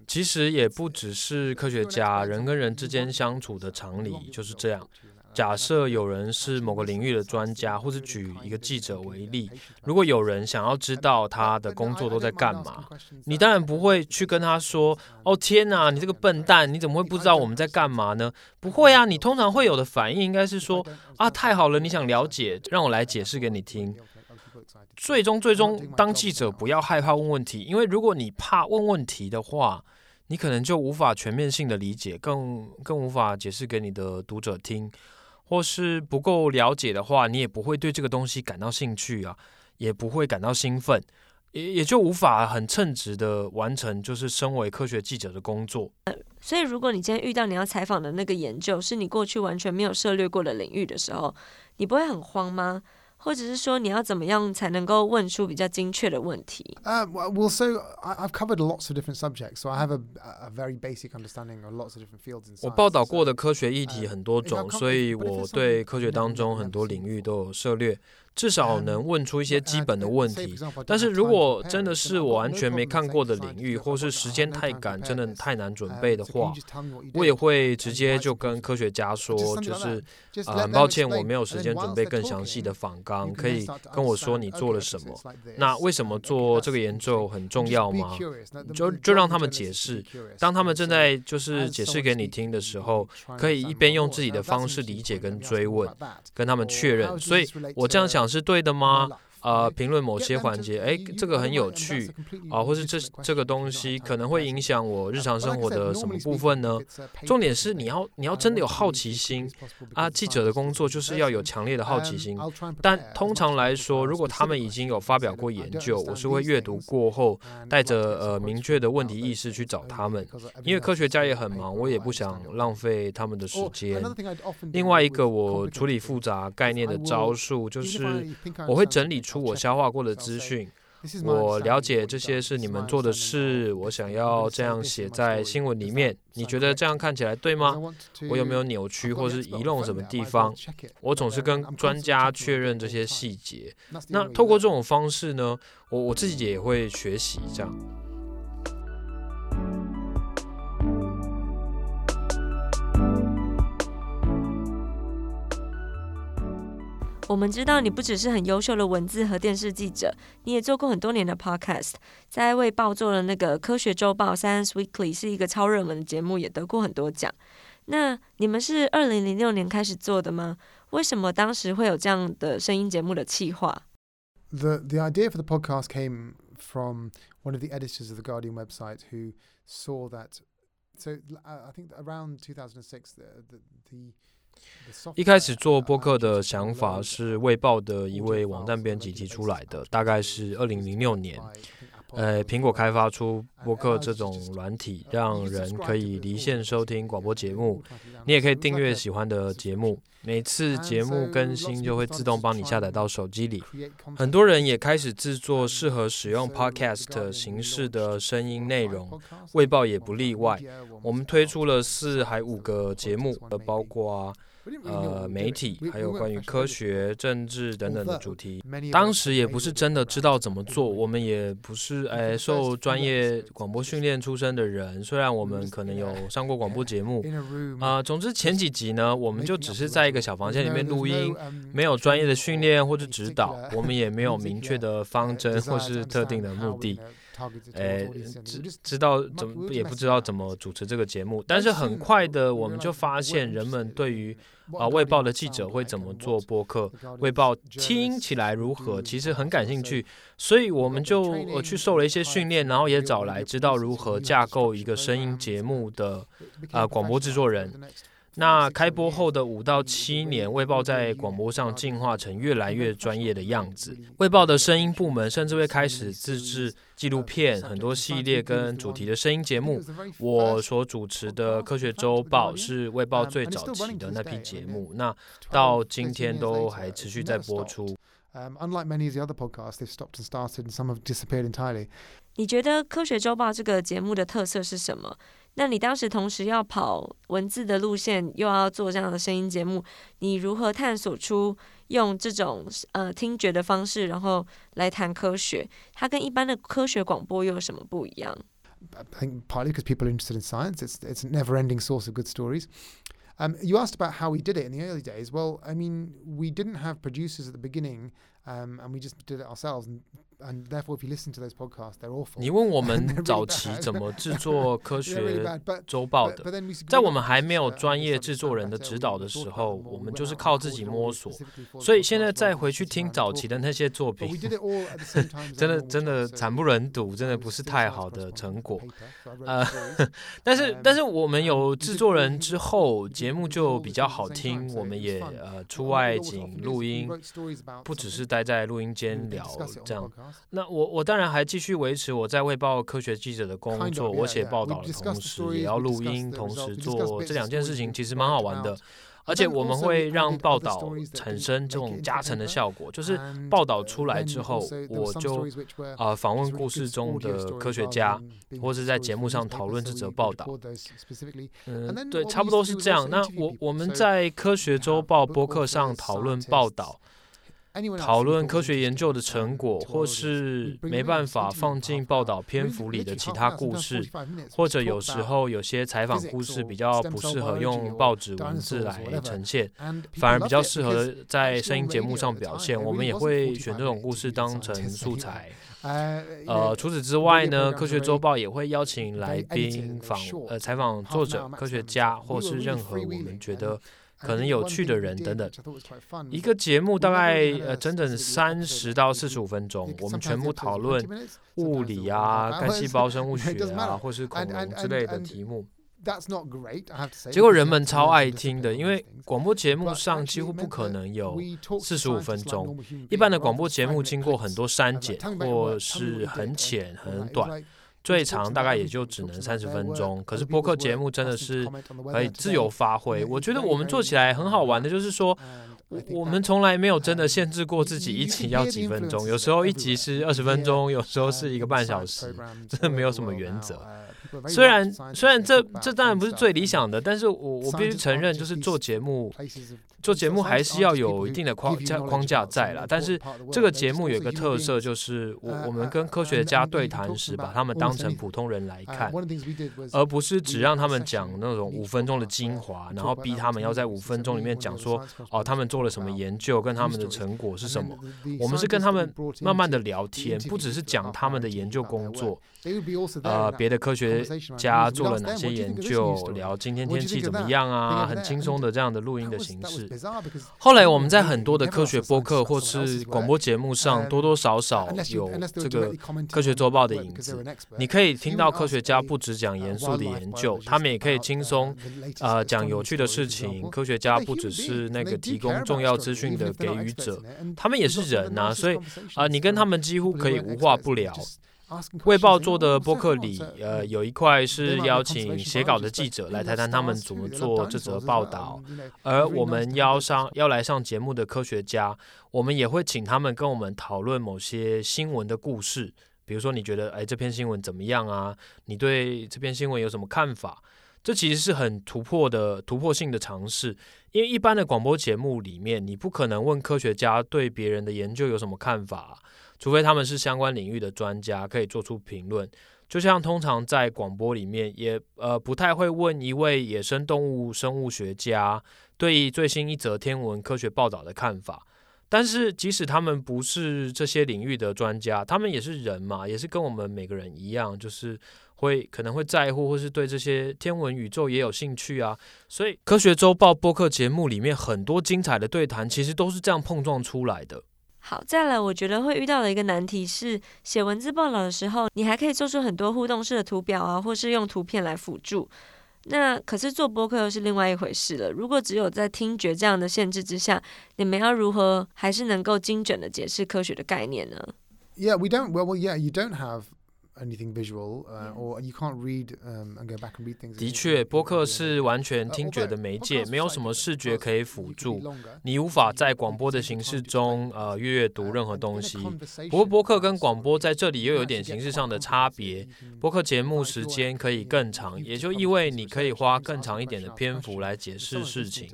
其实也不只是科学家，人跟人之间相处的常理就是这样。假设有人是某个领域的专家，或者举一个记者为例，如果有人想要知道他的工作都在干嘛，你当然不会去跟他说：“哦天哪，你这个笨蛋，你怎么会不知道我们在干嘛呢？”不会啊，你通常会有的反应应该是说：“啊，太好了，你想了解，让我来解释给你听。”最终，最终，当记者不要害怕问问题，因为如果你怕问问题的话，你可能就无法全面性的理解，更更无法解释给你的读者听。或是不够了解的话，你也不会对这个东西感到兴趣啊，也不会感到兴奋，也也就无法很称职的完成就是身为科学记者的工作。所以，如果你今天遇到你要采访的那个研究是你过去完全没有涉猎过的领域的时候，你不会很慌吗？或者是说你要怎么样才能够问出比较精确的问题？呃，well, so I've covered lots of different subjects, so I have a a very basic understanding of lots of different fields. 我报道过的科学议题很多种，所以我对科学当中很多领域都有涉猎。至少能问出一些基本的问题。但是如果真的是我完全没看过的领域，或是时间太赶，真的太难准备的话，我也会直接就跟科学家说，就是啊，很抱歉，我没有时间准备更详细的访纲，可以跟我说你做了什么？那为什么做这个研究很重要吗？就就让他们解释。当他们正在就是解释给你听的时候，可以一边用自己的方式理解跟追问，跟他们确认。所以我这样想。是对的吗？呃，评论某些环节，哎，这个很有趣啊，或是这这个东西可能会影响我日常生活的什么部分呢？重点是你要你要真的有好奇心啊！记者的工作就是要有强烈的好奇心。但通常来说，如果他们已经有发表过研究，我是会阅读过后，带着呃明确的问题意识去找他们，因为科学家也很忙，我也不想浪费他们的时间。另外一个我处理复杂概念的招数，就是我会整理。出我消化过的资讯，我了解这些是你们做的事，我想要这样写在新闻里面。你觉得这样看起来对吗？我有没有扭曲或是遗漏什么地方？我总是跟专家确认这些细节。那透过这种方式呢，我我自己也会学习这样。我们知道你不只是很优秀的文字和电视记者，你也做过很多年的 podcast，在卫报做了那个科学周报 Science Weekly，是一个超热门的节目，也得过很多奖。那你们是二零零六年开始做的吗？为什么当时会有这样的声音节目的企划？The the idea for the podcast came from one of the editors of the Guardian website who saw that. So I think around 2006, the the, the 一开始做播客的想法是《卫报》的一位网站编辑提出来的，大概是二零零六年。呃，苹果开发出播客这种软体，让人可以离线收听广播节目。你也可以订阅喜欢的节目，每次节目更新就会自动帮你下载到手机里。很多人也开始制作适合使用 Podcast 形式的声音内容，《卫报》也不例外。我们推出了四还五个节目，包括。呃，媒体还有关于科学、政治等等的主题，当时也不是真的知道怎么做，我们也不是哎受专业广播训练出身的人，虽然我们可能有上过广播节目，啊，总之前几集呢，我们就只是在一个小房间里面录音，没有专业的训练或者指导，我们也没有明确的方针或是特定的目的。哎，知知道怎么也不知道怎么主持这个节目，但是很快的我们就发现人们对于啊卫报的记者会怎么做播客，卫报听起来如何，其实很感兴趣，所以我们就呃去受了一些训练，然后也找来知道如何架构一个声音节目的啊广播制作人。那开播后的五到七年，《卫报》在广播上进化成越来越专业的样子。《卫报》的声音部门甚至会开始自制纪录片，很多系列跟主题的声音节目。我所主持的《科学周报》是《卫报》最早期的那批节目，那到今天都还持续在播出。Unlike many of the other podcasts, they've stopped and started, and some have disappeared entirely. 你觉得《科学周报》这个节目的特色是什么？那你当时同时要跑文字的路线，又要做这样的声音节目，你如何探索出用这种呃听觉的方式，然后来谈科学？它跟一般的科学广播又有什么不一样？I think partly because people are interested in science. It's it's a never-ending source of good stories. Um, you asked about how we did it in the early days. Well, I mean, we didn't have producers at the beginning, um, and we just did it ourselves. 你问我们 早期怎么制作科学 周报的？在我们还没有专业制作人的指导的时候，我们就是靠自己摸索。所以现在再回去听早期的那些作品，真的真的惨不忍睹，真的不是太好的成果。呃，但是但是我们有制作人之后，节目就比较好听。我们也呃出外景录音，不只是待在录音间聊这样。那我我当然还继续维持我在卫报科学记者的工作，我写报道的同时也要录音，同时做这两件事情，其实蛮好玩的。而且我们会让报道产生这种加成的效果，就是报道出来之后，我就啊访问故事中的科学家，或是在节目上讨论这则报道。嗯，对，差不多是这样。那我我们在科学周报播客上讨论报道。讨论科学研究的成果，或是没办法放进报道篇幅里的其他故事，或者有时候有些采访故事比较不适合用报纸文字来呈现，反而比较适合在声音节目上表现，我们也会选这种故事当成素材。呃，除此之外呢，科学周报也会邀请来宾访呃采访作者、科学家，或是任何我们觉得。可能有趣的人等等，一个节目大概呃整整三十到四十五分钟，我们全部讨论物理啊、干细胞生物 学啊，或是恐龙之类的题目。结果人们超爱听的，因为广播节目上几乎不可能有四十五分钟，一般的广播节目经过很多删减，或是很浅很短。最长大概也就只能三十分钟，可是播客节目真的是可以自由发挥。我觉得我们做起来很好玩的，就是说，我们从来没有真的限制过自己一集要几分钟，有时候一集是二十分钟，有时候是一个半小时，真的没有什么原则。虽然虽然这这当然不是最理想的，但是我我必须承认，就是做节目。做节目还是要有一定的框架框架在了，但是这个节目有一个特色，就是我我们跟科学家对谈时，把他们当成普通人来看，而不是只让他们讲那种五分钟的精华，然后逼他们要在五分钟里面讲说哦，他们做了什么研究，跟他们的成果是什么。我们是跟他们慢慢的聊天，不只是讲他们的研究工作，呃，别的科学家做了哪些研究，聊今天天气怎么样啊，很轻松的这样的录音的形式。后来我们在很多的科学播客或是广播节目上，多多少少有这个科学周报的影子。你可以听到科学家不只讲严肃的研究，他们也可以轻松呃讲有趣的事情。科学家不只是那个提供重要资讯的给予者，他们也是人呐，所以啊，你跟他们几乎可以无话不聊。卫报做的播客里，呃，有一块是邀请写稿的记者来谈谈他们怎么做这则报道，而我们邀上要来上节目的科学家，我们也会请他们跟我们讨论某些新闻的故事，比如说你觉得，哎，这篇新闻怎么样啊？你对这篇新闻有什么看法？这其实是很突破的、突破性的尝试，因为一般的广播节目里面，你不可能问科学家对别人的研究有什么看法。除非他们是相关领域的专家，可以做出评论。就像通常在广播里面，也呃不太会问一位野生动物生物学家对最新一则天文科学报道的看法。但是即使他们不是这些领域的专家，他们也是人嘛，也是跟我们每个人一样，就是会可能会在乎，或是对这些天文宇宙也有兴趣啊。所以科学周报播客节目里面很多精彩的对谈，其实都是这样碰撞出来的。好，再来，我觉得会遇到的一个难题是，写文字报道的时候，你还可以做出很多互动式的图表啊，或是用图片来辅助。那可是做播客又是另外一回事了。如果只有在听觉这样的限制之下，你们要如何还是能够精准的解释科学的概念呢？Yeah, we don't. Well, well, yeah, you don't have. Anything visual, or you can't read and go back and read things. 的确，播客是完全听觉的媒介，没有什么视觉可以辅助。你无法在广播的形式中呃阅读任何东西。不过，播客跟广播在这里又有点形式上的差别。播客节目时间可以更长，也就意味你可以花更长一点的篇幅来解释事情。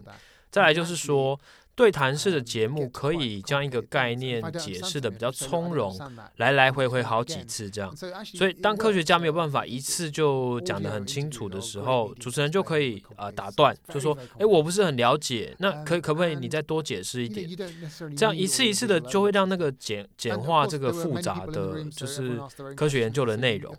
再来就是说。对谈式的节目可以将一个概念解释的比较从容，来来回回好几次这样。所以当科学家没有办法一次就讲得很清楚的时候，主持人就可以呃打断，就说：“哎，我不是很了解，那可可不可以你再多解释一点？”这样一次一次的就会让那个简简化这个复杂的就是科学研究的内容。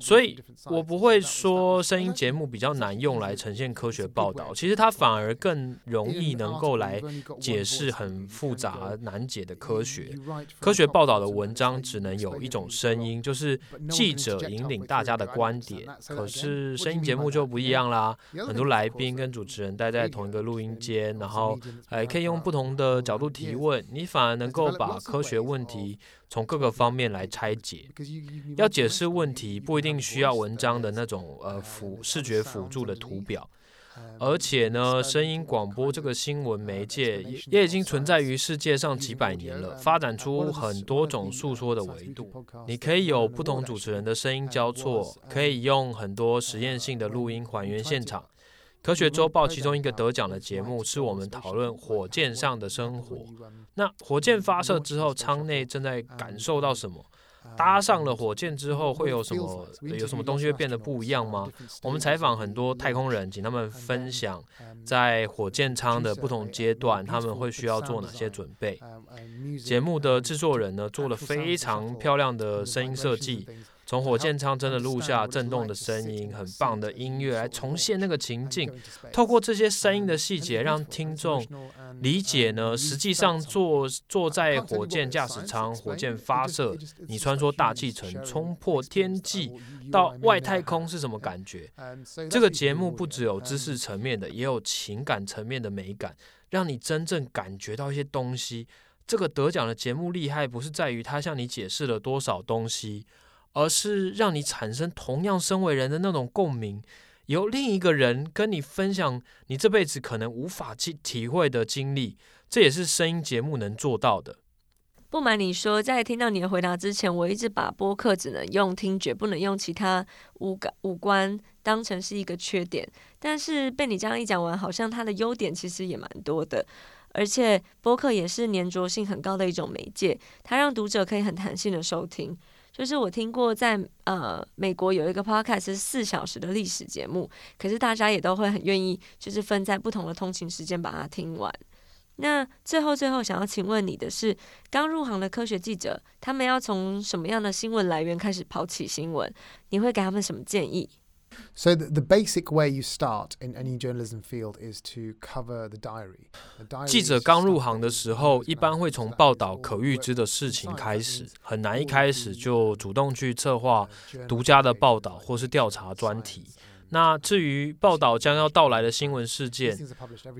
所以我不会说声音节目比较难用来呈现科学报道，其实它反而更容易能够来。解释很复杂难解的科学，科学报道的文章只能有一种声音，就是记者引领大家的观点。可是声音节目就不一样啦，很多来宾跟主持人待在同一个录音间，然后还可以用不同的角度提问，你反而能够把科学问题从各个方面来拆解。要解释问题，不一定需要文章的那种呃辅视觉辅助的图表。而且呢，声音广播这个新闻媒介也也已经存在于世界上几百年了，发展出很多种诉说的维度。你可以有不同主持人的声音交错，可以用很多实验性的录音还原现场，科学周报其中一个得奖的节目是我们讨论火箭上的生活。那火箭发射之后，舱内正在感受到什么？搭上了火箭之后会有什么？有什么东西会变得不一样吗？我们采访很多太空人，请他们分享在火箭舱的不同阶段，他们会需要做哪些准备。节目的制作人呢，做了非常漂亮的声音设计。从火箭舱真的录下震动的声音，很棒的音乐来重现那个情境。透过这些声音的细节，让听众理解呢。实际上坐坐在火箭驾驶舱，火箭发射，你穿梭大气层，冲破天际到外太空是什么感觉？这个节目不只有知识层面的，也有情感层面的美感，让你真正感觉到一些东西。这个得奖的节目厉害，不是在于它向你解释了多少东西。而是让你产生同样身为人的那种共鸣，由另一个人跟你分享你这辈子可能无法去体会的经历，这也是声音节目能做到的。不瞒你说，在听到你的回答之前，我一直把播客只能用听觉，不能用其他五感五官当成是一个缺点。但是被你这样一讲完，好像它的优点其实也蛮多的。而且播客也是粘着性很高的一种媒介，它让读者可以很弹性的收听。就是我听过，在呃美国有一个 podcast 是四小时的历史节目，可是大家也都会很愿意，就是分在不同的通勤时间把它听完。那最后最后想要请问你的是，刚入行的科学记者，他们要从什么样的新闻来源开始跑起新闻？你会给他们什么建议？So the, the basic way you start in any journalism field is to cover the diary. 记者刚入行的时候，一般会从报道可预知的事情开始，很难一开始就主动去策划独家的报道或是调查专题。那至于报道将要到来的新闻事件，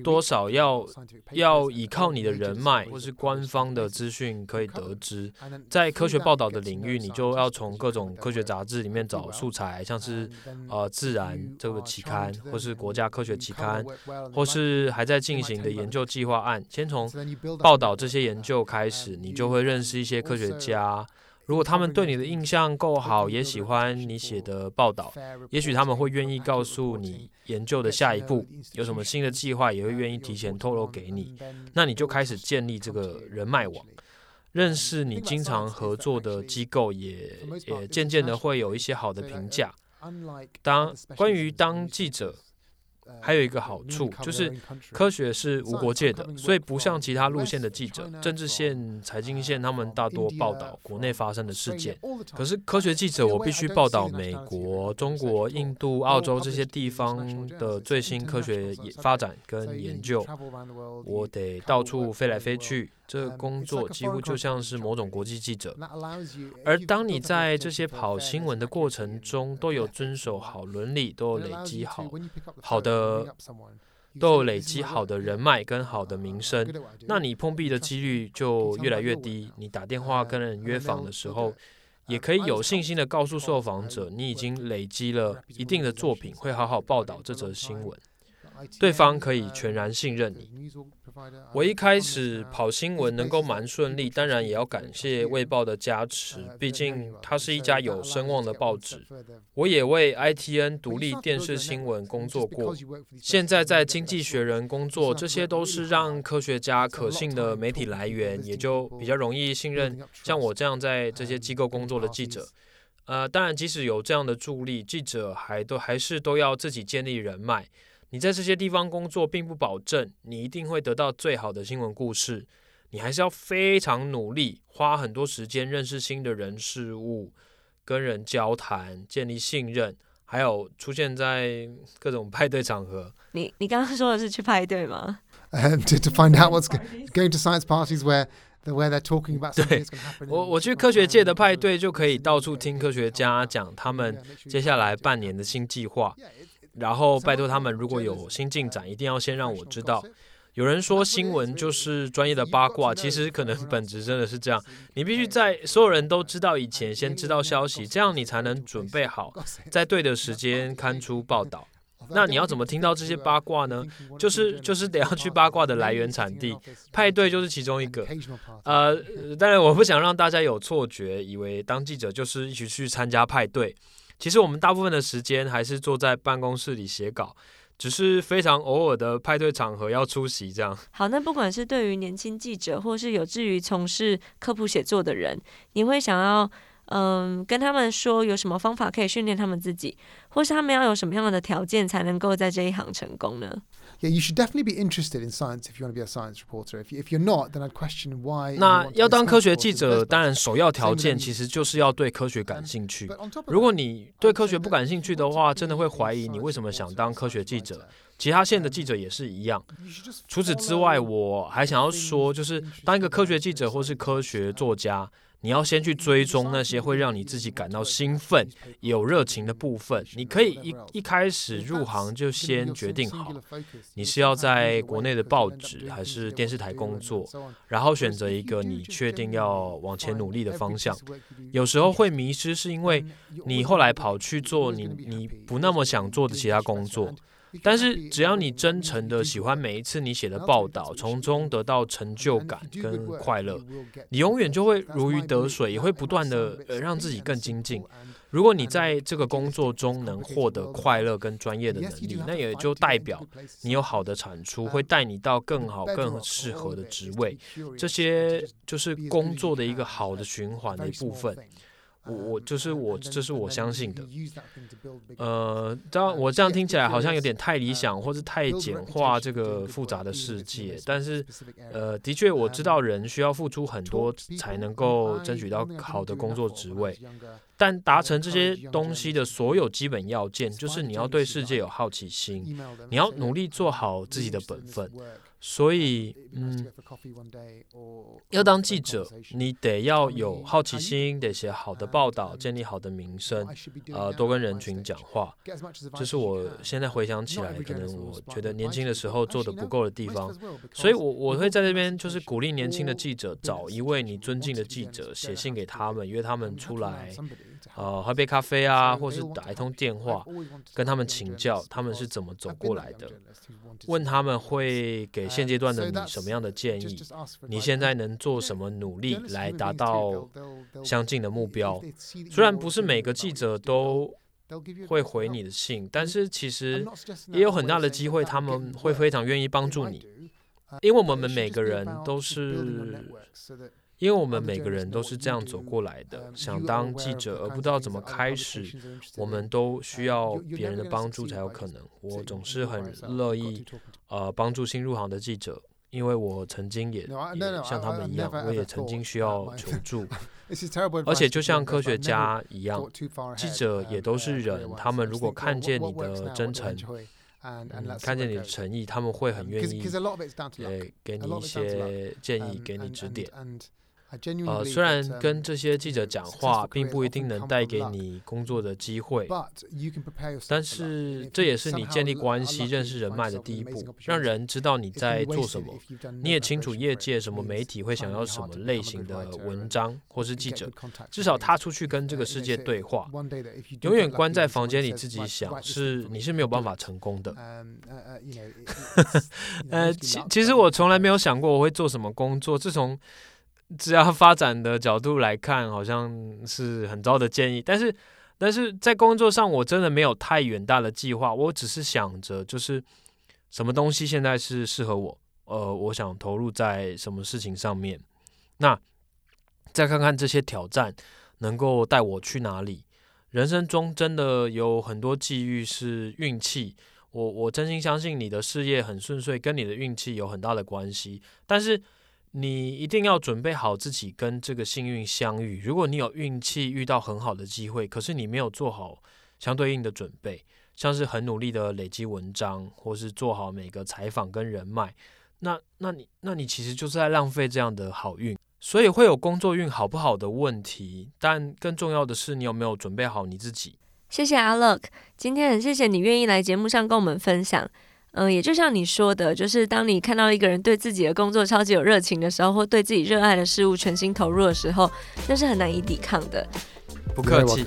多少要要依靠你的人脉或是官方的资讯可以得知。在科学报道的领域，你就要从各种科学杂志里面找素材，像是呃《自然》这个期刊，或是国家科学期刊，或是还在进行的研究计划案。先从报道这些研究开始，你就会认识一些科学家。如果他们对你的印象够好，也喜欢你写的报道，也许他们会愿意告诉你研究的下一步有什么新的计划，也会愿意提前透露给你。那你就开始建立这个人脉网，认识你经常合作的机构，也也渐渐的会有一些好的评价。当关于当记者。还有一个好处就是，科学是无国界的，所以不像其他路线的记者，政治线、财经线，他们大多报道国内发生的事件。可是科学记者，我必须报道美国、中国、印度、澳洲这些地方的最新科学发展跟研究，我得到处飞来飞去。这个工作几乎就像是某种国际记者，而当你在这些跑新闻的过程中，都有遵守好伦理，都有累积好好的，都有累积好的人脉跟好的名声，那你碰壁的几率就越来越低。你打电话跟人约访的时候，也可以有信心的告诉受访者，你已经累积了一定的作品，会好好报道这则新闻。对方可以全然信任你。我一开始跑新闻能够蛮顺利，当然也要感谢《卫报》的加持，毕竟它是一家有声望的报纸。我也为 ITN 独立电视新闻工作过，现在在《经济学人》工作，这些都是让科学家可信的媒体来源，也就比较容易信任像我这样在这些机构工作的记者。呃，当然，即使有这样的助力，记者还都还是都要自己建立人脉。你在这些地方工作，并不保证你一定会得到最好的新闻故事。你还是要非常努力，花很多时间认识新的人事物，跟人交谈，建立信任，还有出现在各种派对场合。你你刚刚说的是去派对吗？To to find out what's going to science parties where where they're talking about something. 我我去科学界的派对，就可以 到处听科学家讲他们接下来半年的新计划。然后拜托他们，如果有新进展，一定要先让我知道。有人说新闻就是专业的八卦，其实可能本质真的是这样。你必须在所有人都知道以前，先知道消息，这样你才能准备好，在对的时间刊出报道。那你要怎么听到这些八卦呢？就是就是得要去八卦的来源产地，派对就是其中一个。呃，当然我不想让大家有错觉，以为当记者就是一起去参加派对。其实我们大部分的时间还是坐在办公室里写稿，只是非常偶尔的派对场合要出席这样。好，那不管是对于年轻记者，或是有志于从事科普写作的人，你会想要嗯跟他们说有什么方法可以训练他们自己，或是他们要有什么样的条件才能够在这一行成功呢？Yeah, you should definitely be interested in science if you want to be a science reporter. If if you're not, then I'd question why. 那要当科学记者，当然首要条件其实就是要对科学感兴趣。如果你对科学不感兴趣的话，真的会怀疑你为什么想当科学记者。其他线的记者也是一样。除此之外，我还想要说，就是当一个科学记者或是科学作家。你要先去追踪那些会让你自己感到兴奋、有热情的部分。你可以一一开始入行就先决定好，你是要在国内的报纸还是电视台工作，然后选择一个你确定要往前努力的方向。有时候会迷失，是因为你后来跑去做你你不那么想做的其他工作。但是只要你真诚的喜欢每一次你写的报道，从中得到成就感跟快乐，你永远就会如鱼得水，也会不断的呃让自己更精进。如果你在这个工作中能获得快乐跟专业的能力，那也就代表你有好的产出，会带你到更好、更适合的职位。这些就是工作的一个好的循环的一部分。我我就是我，这是我相信的。呃，当然我这样听起来好像有点太理想，或是太简化这个复杂的世界。但是，呃，的确我知道人需要付出很多才能够争取到好的工作职位。但达成这些东西的所有基本要件，就是你要对世界有好奇心，你要努力做好自己的本分。所以，嗯，要当记者，你得要有好奇心，得写好的报道，建立好的名声，呃，多跟人群讲话。这是我现在回想起来，可能我觉得年轻的时候做的不够的地方。所以，我我会在这边就是鼓励年轻的记者，找一位你尊敬的记者，写信给他们，约他们出来。呃，喝杯咖啡啊，或是打一通电话，跟他们请教他们是怎么走过来的，问他们会给现阶段的你什么样的建议？你现在能做什么努力来达到相近的目标？虽然不是每个记者都会回你的信，但是其实也有很大的机会，他们会非常愿意帮助你，因为我们每个人都是。因为我们每个人都是这样走过来的，想当记者而不知道怎么开始，我们都需要别人的帮助才有可能。我总是很乐意，呃，帮助新入行的记者，因为我曾经也也像他们一样，我也曾经需要求助。而且就像科学家一样，记者也都是人，他们如果看见你的真诚，看见你的诚意，他们会很愿意，对，给你一些建议，给你指点。呃，虽然跟这些记者讲话并不一定能带给你工作的机会，但是这也是你建立关系、认识人脉的第一步，让人知道你在做什么。你也清楚业界什么媒体会想要什么类型的文章或是记者，至少他出去跟这个世界对话。永远关在房间里自己想，是你是没有办法成功的。呃，其其实我从来没有想过我会做什么工作，自从。只要发展的角度来看，好像是很糟的建议。但是，但是在工作上，我真的没有太远大的计划。我只是想着，就是什么东西现在是适合我，呃，我想投入在什么事情上面。那再看看这些挑战能够带我去哪里。人生中真的有很多际遇是运气。我我真心相信你的事业很顺遂，跟你的运气有很大的关系。但是。你一定要准备好自己跟这个幸运相遇。如果你有运气遇到很好的机会，可是你没有做好相对应的准备，像是很努力的累积文章，或是做好每个采访跟人脉，那那你那你其实就是在浪费这样的好运。所以会有工作运好不好的问题，但更重要的是你有没有准备好你自己。谢谢阿乐，今天很谢谢你愿意来节目上跟我们分享。嗯，也就像你说的，就是当你看到一个人对自己的工作超级有热情的时候，或对自己热爱的事物全心投入的时候，那是很难以抵抗的。不客气。